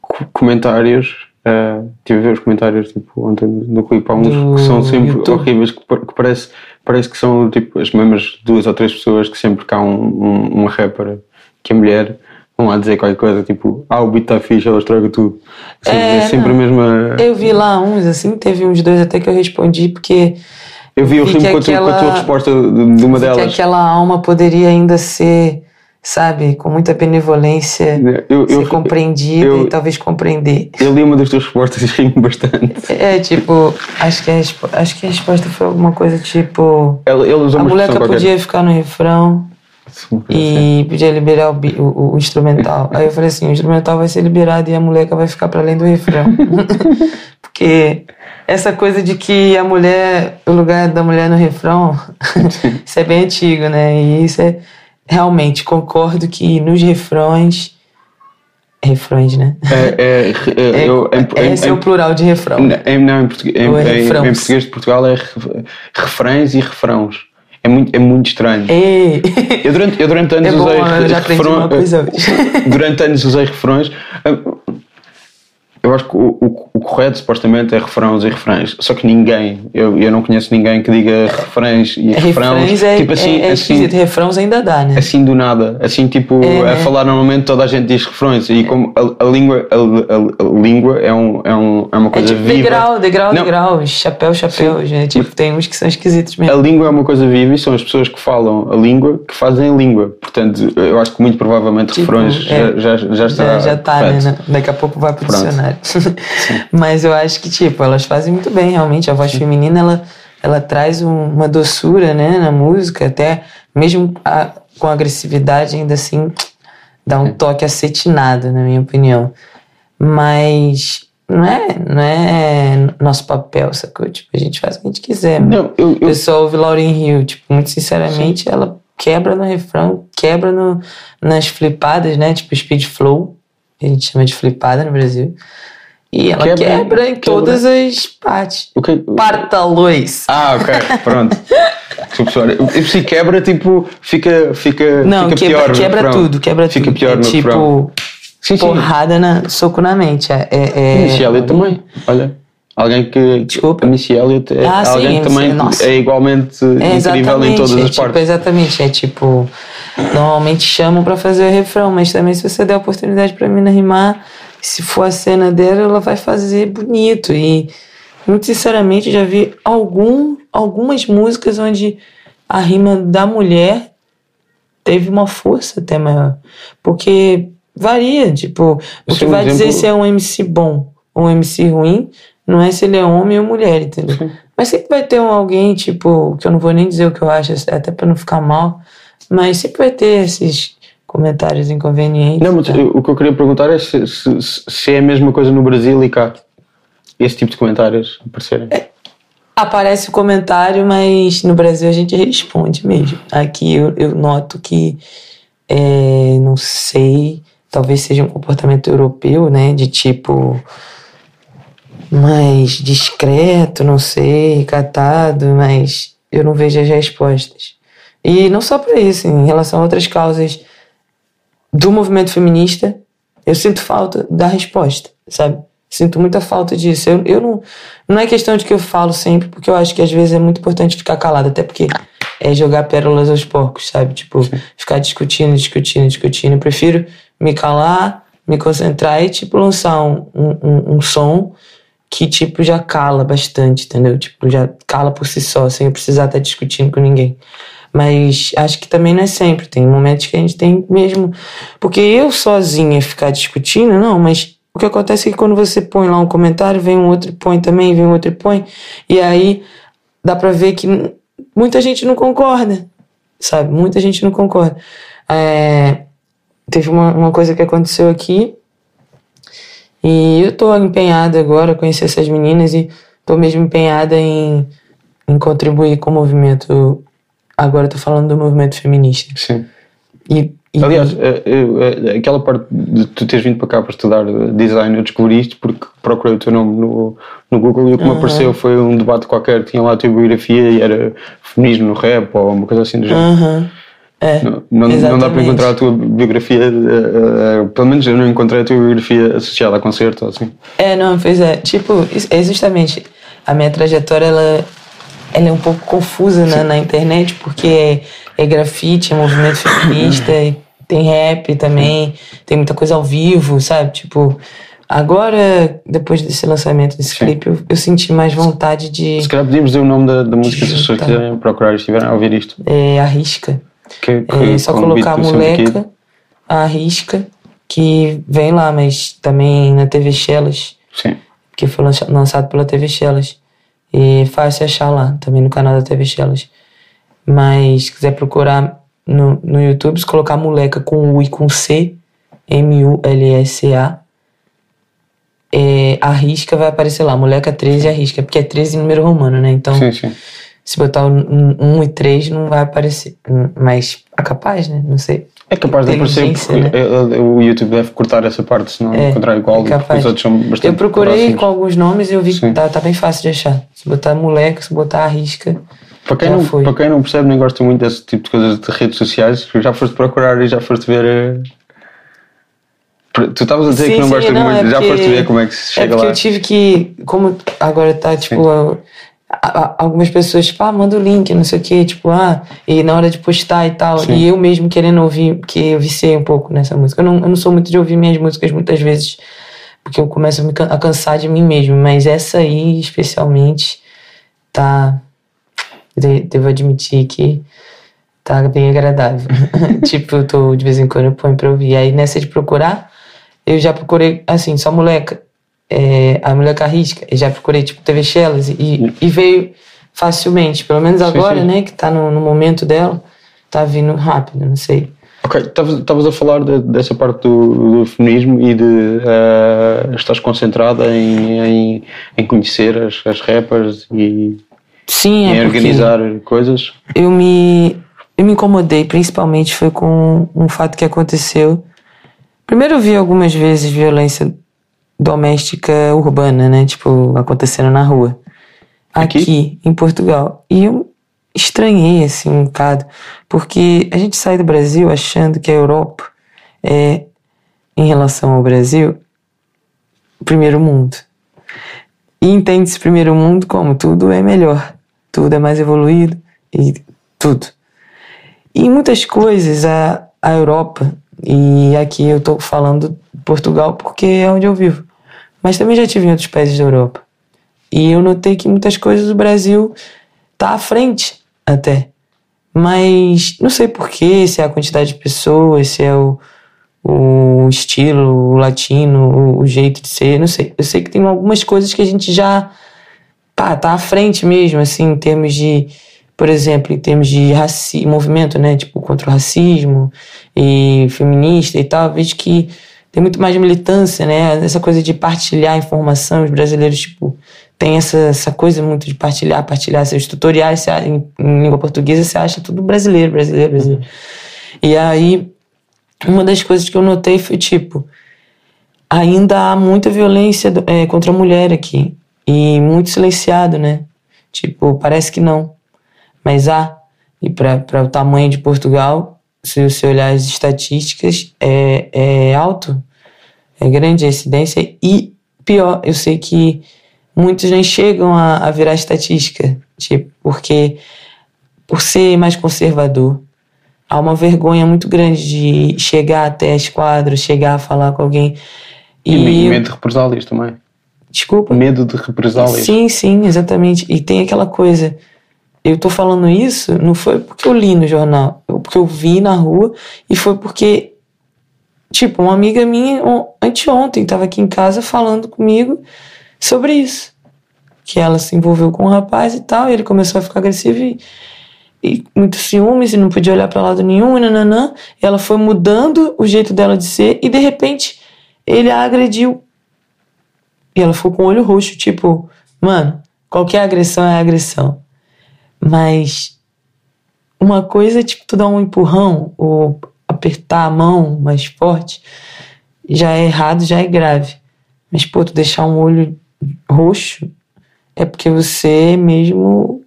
co- comentários, eh, tive a ver os comentários tipo, ontem do clipe, há uns Do que são sempre YouTube? horríveis, que, que parece, parece que são tipo as mesmas duas ou três pessoas que sempre há um, um- uma rapper que é mulher vão lá dizer qualquer coisa, tipo, ah, o beat está fixe, ela estraga tudo. Sempre, É, é sempre a não. mesma. Eu vi lá uns, assim, teve uns dois até que eu respondi, porque Eu vi o filme que com a, tua, com a tua resposta de, uma vi que delas. aquela alma poderia ainda ser sabe, com muita benevolência, Eu, ser eu, compreendida eu- e talvez compreender. eu li uma das tuas respostas e ri-me bastante. É, tipo, acho que, a, acho que a resposta foi alguma coisa tipo. Ela, A moleca expressão podia ficar no refrão. E podia liberar o, o- o instrumental. Aí eu falei assim: o instrumental vai ser liberado e a moleca vai ficar para além do refrão. Porque essa coisa de que a mulher, o lugar da mulher no refrão, isso é bem antigo, né? E isso é. Realmente, concordo que nos refrões. Refrões, né? É, é, é, É, eu, em, em, esse é o em- plural de refrão. em- não, em, português, em, é em- em português de Portugal é re- refrões e refrãos. É muito, é muito estranho. Ei! Eu durante, eu durante anos É bom, usei já hoje. durante anos usei refrões. Eu acho que o, o, o correto supostamente é refrões e refrões. Só que ninguém, eu, eu não conheço ninguém que diga refrões e refrãos. Refrões é, tipo assim, é, é assim. Refrãos ainda dá, né? assim do nada. Assim, tipo, É, a né? falar normalmente toda a gente diz refrões. E como a, a língua, a, a- a língua é, um, é, um, é uma É coisa tipo viva. degrau, degrau, Não. degrau, chapéu, chapéu, gente. Tipo, tem uns que são esquisitos A mesmo. língua é uma coisa viva e são as pessoas que falam a língua que fazem a língua. Portanto, eu acho que muito provavelmente Tipo, refrões é, já, já, já está. Já, já tá, né? Daqui a pouco vai pro Pronto. dicionário. Mas eu acho que, tipo, elas fazem muito bem, realmente. A voz feminina, ela, ela traz um- uma doçura, né, na música, até mesmo a- com agressividade, ainda assim, dá um toque acetinado, na minha opinião. Mas não é, não é nosso papel, sacou? Tipo, a gente faz o que a gente quiser. Não, eu, O eu, pessoal ouve Lauryn Hill, tipo, muito sinceramente, ela quebra no refrão, quebra no, nas flipadas, né? Tipo, speed flow, que a gente chama de flipada no Brasil. E ela Quebra- quebra, em quebra. todas as partes. o que, Parta luz. Ah, ok, pronto. Senhora. Eu se quebra, tipo, fica, fica, Não, fica quebra, pior. quebra refrão. tudo, quebra Fica tudo. pior é no tipo, refrão. Sim, sim. porrada na soco na mente. É, é, é- Elliott também. Olha. Alguém que. Desculpa. A Elliott é Ah, sim, alguém que também nossa. é igualmente É, incrível em todas é, as tipo, partes. Exatamente, é tipo, normalmente chamam pra fazer o refrão, mas também se você der a oportunidade pra mina rimar, se for a cena dela, ela vai fazer bonito. E, muito sinceramente, já vi algum, algumas músicas onde a rima da mulher teve uma força até maior. Porque varia, tipo, o Esse que é um vai dizer se é um MC bom ou um MC ruim não é se ele é homem ou mulher, entendeu? Sim. Mas sempre vai ter um alguém, tipo, que eu não vou nem dizer o que eu acho, até pra não ficar mal, mas sempre vai ter esses comentários inconvenientes. Não, mas tá? o que eu queria perguntar é se, se, se é a mesma coisa no Brasil e cá. Esse tipo de comentários aparecerem. Aparece o comentário, mas no Brasil a gente responde mesmo. Aqui eu, eu noto que, é, não sei, talvez seja um comportamento europeu, né? De tipo, mais discreto, não sei, catado, mas eu não vejo as respostas. E não só para isso, em relação a outras causas do movimento feminista, eu sinto falta da resposta, sabe? Sinto muita falta disso. Eu, eu não, não é questão de que eu falo sempre, porque eu acho que às vezes é muito importante ficar calado, até porque é jogar pérolas aos porcos, sabe? Tipo, ficar discutindo, discutindo, discutindo. Eu prefiro me calar, me concentrar e, tipo, lançar um, um, um, som que, tipo, já cala bastante, entendeu? Tipo, já cala por si só, sem eu precisar estar discutindo com ninguém. Mas acho que também não é sempre. Tem momentos que a gente tem mesmo. Porque eu sozinha ficar discutindo, não, mas o que acontece é que quando você põe lá um comentário, vem um outro e põe também, vem um outro e põe. E aí dá pra ver que muita gente não concorda, sabe? Muita gente não concorda. É, teve uma, uma coisa que aconteceu aqui e eu tô empenhada agora, conhecer essas meninas e tô mesmo empenhada em, em contribuir com o movimento. Agora tô falando do movimento feminista. Sim. E, e- Aliás, eh, eh, aquela parte de tu teres vindo para cá para estudar eh, design, eu descobri isto porque procurei o teu nome no, no Google e o que me apareceu foi um debate qualquer, tinha lá a tua biografia e era feminismo no rap ou uma coisa assim do género. Aham. É, Não, não, não dá para encontrar a tua biografia, eh, eh, pelo menos eu não encontrei a tua biografia associada a concerto assim. É, não, pois é. Tipo, é justamente a minha trajetória, ela, ela é um pouco confusa na, na internet, porque é, é grafite, é movimento feminista, e tem rap também, tem muita coisa ao vivo, sabe? Tipo, agora, depois desse lançamento desse Sim. clipe, eu, eu senti mais vontade de Se calhar podíamos dizer o nome da, da música se as pessoas quiserem procurar e estiverem a ouvir isto. é, arrisca. Que, que É só colocar Kid. moleca, a Risca, que vem lá, mas também na TV Shellas, Sim. que foi lança- lançado pela TV Shellas. E fácil achar lá, também no canal da TV Shellas. Mas se quiser procurar no, no YouTube, se colocar moleca com U e com C, M-U-L-S-A, é, a risca vai aparecer lá, moleca 13 e a risca, porque é 13 em número romano, né? Então, Sim, sim. se botar o 1 e 3 não vai aparecer. Mas é capaz, né? Não sei. É capaz de aparecer porque eh, o YouTube deve cortar essa parte, senão É, encontrar igual, é os outros são bastante Eu procurei próximos. com alguns nomes e eu vi que Sim. tá, bem fácil de achar. Se botar moleca, se botar a risca. Para quem, não, foi. para quem não percebe nem gosta muito desse tipo de coisas de redes sociais, já foste procurar e já foste ver. eh, Tu estavas a dizer Sim, que não sim, gostas não, muito, é já porque- foste ver como é que se É chega porque lá. eu tive que. Como agora tá, tipo. Algumas pessoas, tipo, ah, manda o link, não sei o que, tipo, ah, e na hora de postar e tal. Sim. E eu mesmo querendo ouvir, porque eu viciei um pouco nessa música. Eu não, eu não sou muito de ouvir minhas músicas muitas vezes, porque eu começo a me can- a cansar de mim mesmo. Mas essa aí, especialmente, tá. de- Devo admitir que tá bem agradável. tipo, eu tô de vez em quando eu ponho pra ouvir. Aí nessa de procurar, eu já procurei, assim, só moleca. É, a moleca risca, eu já procurei, tipo, TV Shellas e, e veio facilmente. Pelo menos Sim, agora, sim. né, que tá no, no momento dela, tá vindo rápido, não sei. Ok, estavas a falar de- dessa parte do, do feminismo e de eh, estás concentrada em, em, em conhecer as, as rappers e Sim, em é porque organizar coisas. eu me, eu me incomodei, principalmente foi com um fato que aconteceu. Primeiro eu vi algumas vezes violência doméstica urbana, né? Tipo, acontecendo na rua. Aqui? Aqui, em Portugal. E eu estranhei, assim, um bocado. Porque a gente sai do Brasil achando que a Europa é, em relação ao Brasil, o primeiro mundo. E entende esse primeiro mundo como tudo é melhor, tudo é mais evoluído e tudo. E em muitas coisas a, a Europa, e aqui eu estou falando Portugal porque é onde eu vivo, mas também já tive em outros países da Europa. E eu notei que muitas coisas do Brasil tá à frente até. Mas não sei porquê, se é a quantidade de pessoas, se é o, o estilo, o latino, o, o jeito de ser, não sei. Eu sei que tem algumas coisas que a gente já pá, tá à frente mesmo, assim, em termos de, por exemplo, em termos de raci movimento, né, tipo, contra o racismo e feminista e tal, vejo que tem muito mais militância, né, essa coisa de partilhar informação, os brasileiros, tipo, tem essa, essa coisa muito de partilhar, partilhar seus tutoriais em, em língua portuguesa, você acha tudo brasileiro, brasileiro, brasileiro. E aí, uma das coisas que eu notei foi, tipo, ainda há muita violência é, contra a mulher aqui. E muito silenciado, né? Tipo, parece que não. Mas há. E para o tamanho de Portugal, se você olhar as estatísticas, é, é alto. É grande a incidência. E pior, eu sei que muitos nem chegam a, a virar estatística. Tipo, porque por ser mais conservador, há uma vergonha muito grande de chegar até as quadras, chegar a falar com alguém. E, E, medo de represálias também. desculpa. Medo de represálias. Sim, sim, exatamente. E tem aquela coisa. Eu tô falando isso, não foi porque eu li no jornal, porque eu vi na rua e foi porque, tipo, uma amiga minha on- anteontem estava aqui em casa falando comigo sobre isso. Que ela se envolveu com um rapaz e tal, e ele começou a ficar agressivo e, e muito ciúmes e não podia olhar para lado nenhum, e nananã. E ela foi mudando o jeito dela de ser e de repente ele a agrediu e ela ficou com o olho roxo, tipo, mano, qualquer agressão é agressão. Mas uma coisa é tipo tu dar um empurrão ou apertar a mão mais forte, já é errado, já é grave. Mas, pô, tu deixar um olho roxo é porque você mesmo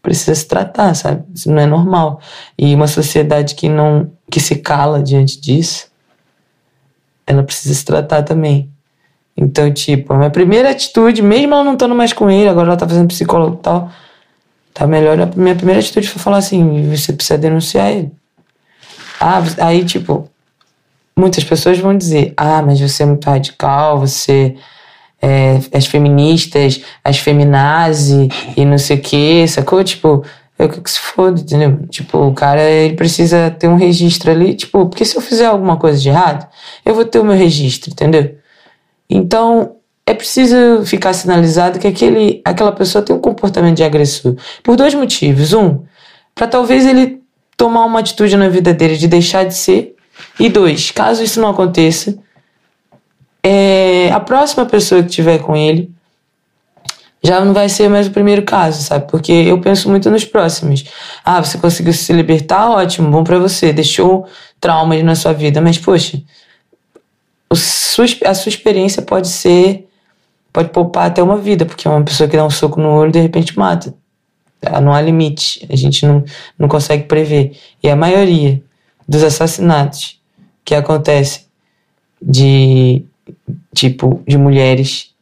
precisa se tratar, sabe? Isso não é normal. E uma sociedade que não que se cala diante disso, ela precisa se tratar também. Então, tipo, a minha primeira atitude, mesmo ela não estando mais com ele, agora ela tá fazendo psicólogo e tal, tá melhor. A minha primeira atitude foi falar assim: você precisa denunciar ele. Ah, aí, tipo, muitas pessoas vão dizer: ah, mas você é muito radical, você. É, as feministas, as feminazi e não sei o que, sacou? Tipo, eu que se foda, entendeu? Tipo, o cara, ele precisa ter um registro ali, tipo, porque se eu fizer alguma coisa de errado, eu vou ter o meu registro, entendeu? Então, é preciso ficar sinalizado que aquele, aquela pessoa tem um comportamento de agressor. Por dois motivos. Um, para talvez ele tomar uma atitude na vida dele de deixar de ser. E dois, caso isso não aconteça, é, a próxima pessoa que tiver com ele já não vai ser mais o primeiro caso, sabe? Porque eu penso muito nos próximos. Ah, você conseguiu se libertar, ótimo, bom para você, deixou traumas na sua vida, mas poxa, a sua experiência pode ser, pode poupar até uma vida, porque uma pessoa que dá um soco no olho de repente mata. Não há limite, a gente não, não consegue prever. E a maioria dos assassinatos que acontecem de tipo de mulheres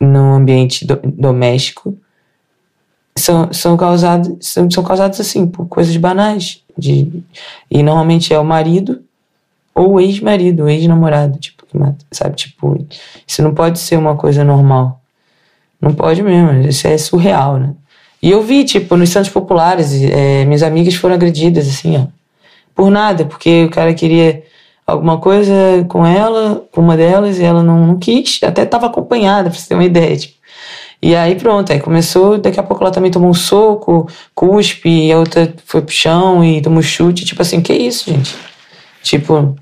no ambiente do, doméstico são, são, causados, são, são causados assim, por coisas banais. De, e normalmente é o marido ou o ex-marido, ex-namorado, tipo, sabe? Tipo, isso não pode ser uma coisa normal. Não pode mesmo, isso é surreal, né? E eu vi, tipo, nos santos populares, é, minhas amigas foram agredidas, assim, ó. Por nada, porque o cara queria alguma coisa com ela, com uma delas, e ela não, não quis, até estava acompanhada, pra você ter uma ideia. Tipo. E aí pronto, aí começou, daqui a pouco ela também tomou um soco, cuspe, e a outra foi pro chão e tomou chute, tipo assim, que isso, gente? Tipo,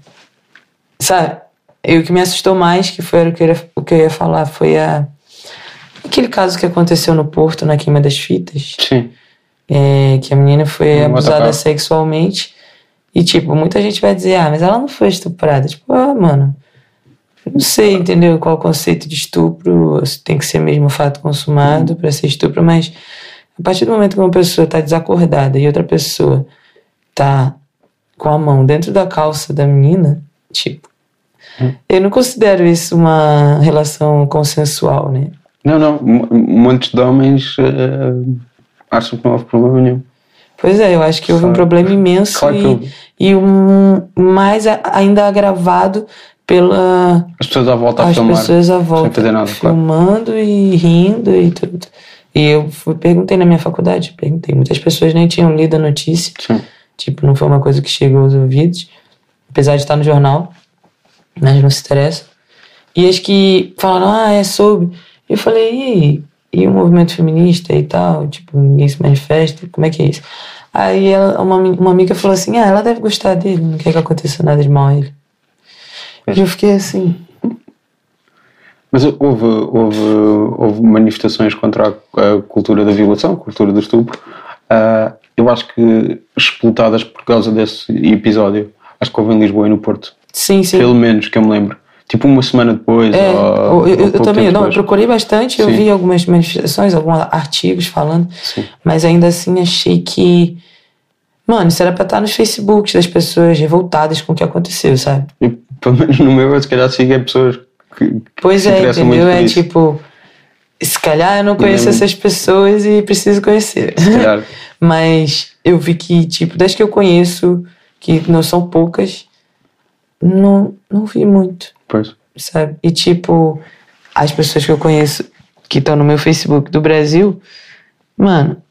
sabe? E o que me assustou mais, que foi o que eu ia, o que eu ia falar, foi a aquele caso que aconteceu no Porto, na queima das fitas. Sim. É, que a menina foi abusada sexualmente e, tipo, muita gente vai dizer, ah, mas ela não foi estuprada. Tipo, ah, mano, não sei, entendeu? Qual o conceito de estupro, tem que ser mesmo fato consumado uhum. para ser estupro, mas a partir do momento que uma pessoa tá desacordada e outra pessoa tá com a mão dentro da calça da menina, tipo. Eu não considero isso uma relação consensual, né? Não, não, muitos homens uh, acham que não houve problema nenhum. Pois é, eu acho que houve um problema imenso claro e, e um mais ainda agravado pela as pessoas à volta as a filmar, pessoas à volta sem fazer nada, filmando claro. e rindo e tudo. E eu fui, perguntei na minha faculdade, perguntei, muitas pessoas nem tinham lido a notícia. Sim. Tipo, não foi uma coisa que chegou aos ouvidos, apesar de estar no jornal, mas não se interessa. E as que falaram, ah, é sobre. Eu falei, e e o movimento feminista e tal, tipo, ninguém se manifesta, como é que é isso? Aí ela, uma, uma amiga falou assim, ah, ela deve gostar dele, não quer que aconteça nada de mal a ele. E eu fiquei assim. Mas houve, houve, houve manifestações contra a, a cultura da violação, a cultura do estupro, uh, eu acho que explotadas por causa desse episódio. Acho que houve em Lisboa e no Porto. Sim, sim. Pelo menos que eu me lembro tipo uma semana depois. É, ou, eu, eu, eu também, não, eu procurei bastante, eu vi algumas manifestações, alguns artigos falando, Sim. mas ainda assim achei que. Mano, isso era pra estar nos Facebooks das pessoas revoltadas com o que aconteceu, sabe? E, pelo menos no meu, eu se calhar sigo pessoas que. Pois que é, entendeu? É tipo. Se calhar eu não conheço essas pessoas e preciso conhecer. Se calhar. mas eu vi que, tipo, das que eu conheço, que não são poucas, não, não vi muito. Pois. Sabe? E tipo, as pessoas que eu conheço que estão no meu Facebook do Brasil, mano,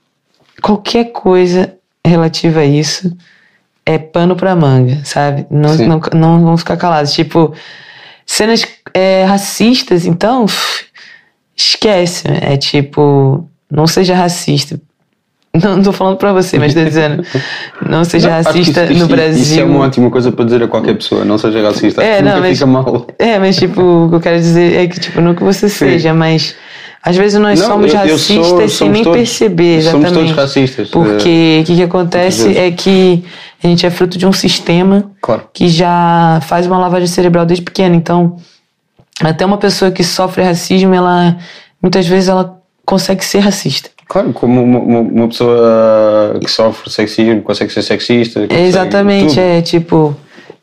qualquer coisa relativa a isso é pano pra manga, sabe? Não, não, não vão ficar calados. Tipo, cenas é, racistas, então, esquece. É tipo, não seja racista. Não estou falando para você, mas estou dizendo, não seja não, racista isso, no Brasil. Isso é uma ótima coisa para dizer a qualquer pessoa, não seja racista. É, não, mas, fica mal. É, mas tipo, o que eu quero dizer é que, tipo, não que você Sim. seja, mas às vezes nós não, somos eu, racistas eu sou, sem nem todos, perceber exatamente. Somos todos racistas. Porque o que, que acontece é que a gente é fruto de um sistema claro. que já faz uma lavagem cerebral desde pequeno. Então, até uma pessoa que sofre racismo, ela muitas vezes ela consegue ser racista. Claro, como uma, uma, pessoa que sofre sexismo consegue ser sexista. Consegue Exatamente, tudo. é tipo.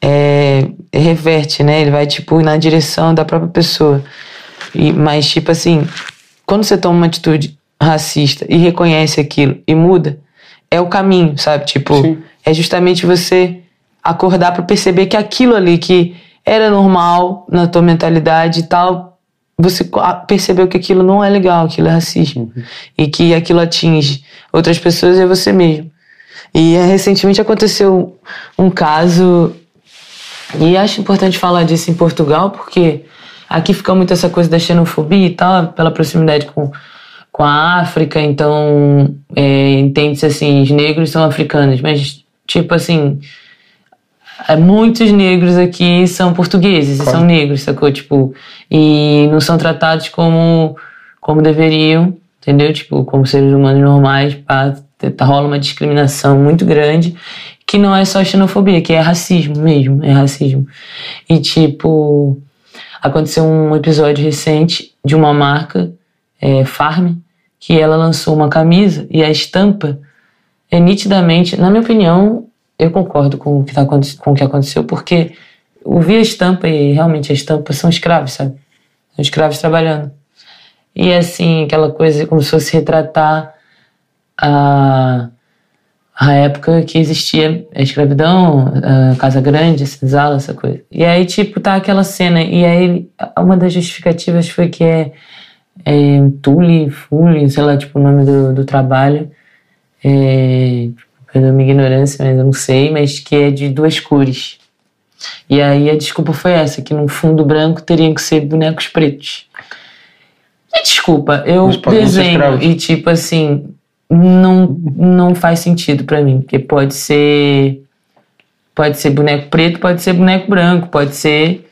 É, reverte, né? Ele vai tipo na direção da própria pessoa. E, mas, tipo assim, quando você toma uma atitude racista e reconhece aquilo e muda, é o caminho, sabe? Tipo, Sim. é justamente você acordar para perceber que aquilo ali que era normal na tua mentalidade e tal, você percebeu que aquilo não é legal, aquilo é racismo. Uhum. E que aquilo atinge outras pessoas e é você mesmo. E é, recentemente aconteceu um caso, e acho importante falar disso em Portugal, porque aqui fica muito essa coisa da xenofobia e tal, pela proximidade com, com a África, então é, entende-se assim, os negros são africanos, mas tipo assim, muitos negros aqui são portugueses e são negros, sacou? Tipo, e não são tratados como, como deveriam, entendeu? Tipo, como seres humanos normais, pá, tá, rola uma discriminação muito grande que não é só xenofobia, que é racismo mesmo, é racismo. E tipo, aconteceu um episódio recente de uma marca, é, Farm, que ela lançou uma camisa e a estampa é nitidamente, na minha opinião, eu concordo com o que, tá, com o que aconteceu, porque eu vi a estampa e realmente a estampa são escravos, sabe? São escravos trabalhando. E é assim, aquela coisa como se fosse retratar a, a época que existia a escravidão, a Casa Grande, a senzala, essa coisa. E aí, tipo, tá aquela cena, e aí uma das justificativas foi que é, é Tule, Fule, sei lá, tipo, o nome do, do trabalho. É, perdão minha ignorância, mas eu não sei, mas que é de duas cores. E aí a desculpa foi essa, que no fundo branco teriam que ser bonecos pretos. E desculpa, eu desenho e tipo assim, não, não faz sentido para mim, porque pode ser pode ser boneco preto, pode ser boneco branco, pode ser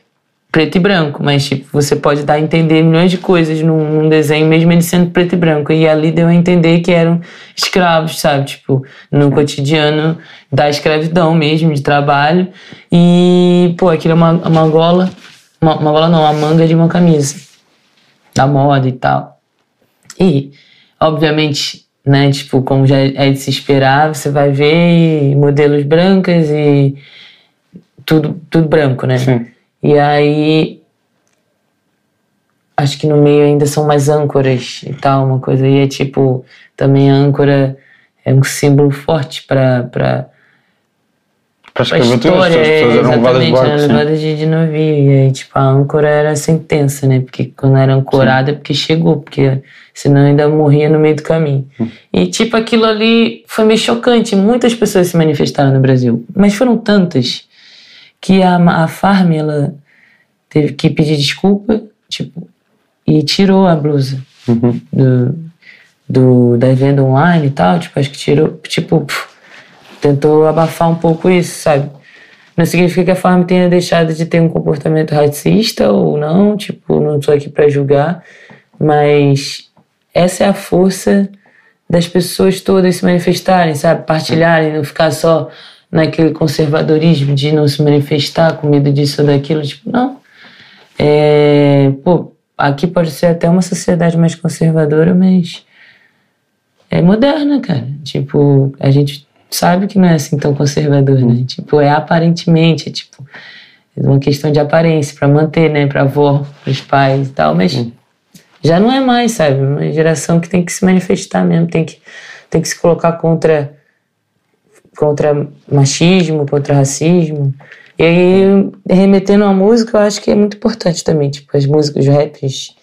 preto e branco, mas tipo, você pode dar a entender milhões de coisas num, num, desenho, mesmo ele sendo preto e branco. E ali deu a entender que eram escravos, sabe? Tipo, no cotidiano da escravidão mesmo, de trabalho. E, pô, aquilo é uma, uma gola, uma, uma gola não, uma manga de uma camisa. Da moda e tal. E, obviamente, né, tipo, como já é de se esperar, você vai ver modelos brancas e tudo, tudo branco, né? Sim. E aí acho que no meio ainda são mais âncoras e tal, uma coisa aí é tipo também a âncora é um símbolo forte para para para a história, as pessoas eram levadas de barco, levadas de, de navio e aí tipo a âncora era sentença, né? Porque quando era ancorada é porque chegou, porque senão ainda morria no meio do caminho. Hum. E tipo aquilo ali foi meio chocante, muitas pessoas se manifestaram no Brasil, mas foram tantas que a, a Farm ela teve que pedir desculpa, tipo, e tirou a blusa uhum. do, do, da venda online e tal, tipo, acho que tirou, tipo, pff, tentou abafar um pouco isso, sabe? Não significa que a Farm tenha deixado de ter um comportamento racista ou não, tipo, não estou aqui para julgar, mas essa é a força das pessoas todas se manifestarem, sabe? Partilharem, não ficar só naquele conservadorismo de não se manifestar com medo disso ou daquilo. Tipo, não. É, pô, aqui pode ser até uma sociedade mais conservadora, mas é moderna, cara. Tipo, a gente sabe que não é assim tão conservador, né? Tipo, é aparentemente, é tipo, é uma questão de aparência, para manter, né? Pra avó, pros pais e tal, mas hum. já não é mais, sabe? Uma geração que tem que se manifestar mesmo, tem que, tem que se colocar contra contra machismo, contra racismo. E aí, remetendo à música, eu acho que é muito importante também. Tipo, as músicas, os raps,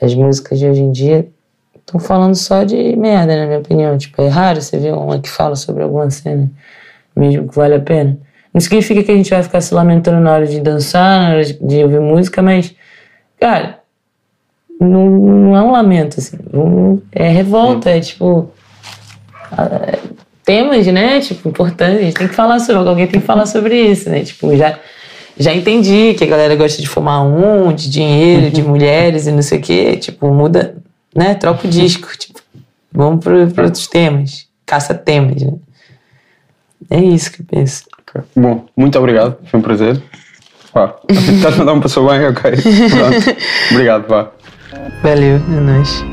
as músicas de hoje em dia estão falando só de merda, na minha opinião. Tipo, é raro você ver uma que fala sobre alguma cena, mesmo que vale a pena. Não significa que a gente vai ficar se lamentando na hora de dançar, na hora de ouvir música, mas, cara, não, não é um lamento, assim. é revolta, é tipo temas, né? Tipo, importantes. A gente tem que falar sobre, alguém tem que falar sobre isso, né? Tipo, já, já entendi que a galera gosta de fumar um, de dinheiro, de mulheres e não sei o quê. Tipo, muda, né? Troca o disco. Tipo, vamos para outros temas. Caça temas, né? É isso que eu penso. Bom, muito obrigado. Foi um prazer. Pá, estás a mandar uma pessoa bem? Ok. Pronto. Obrigado, pá. Valeu, é nóis.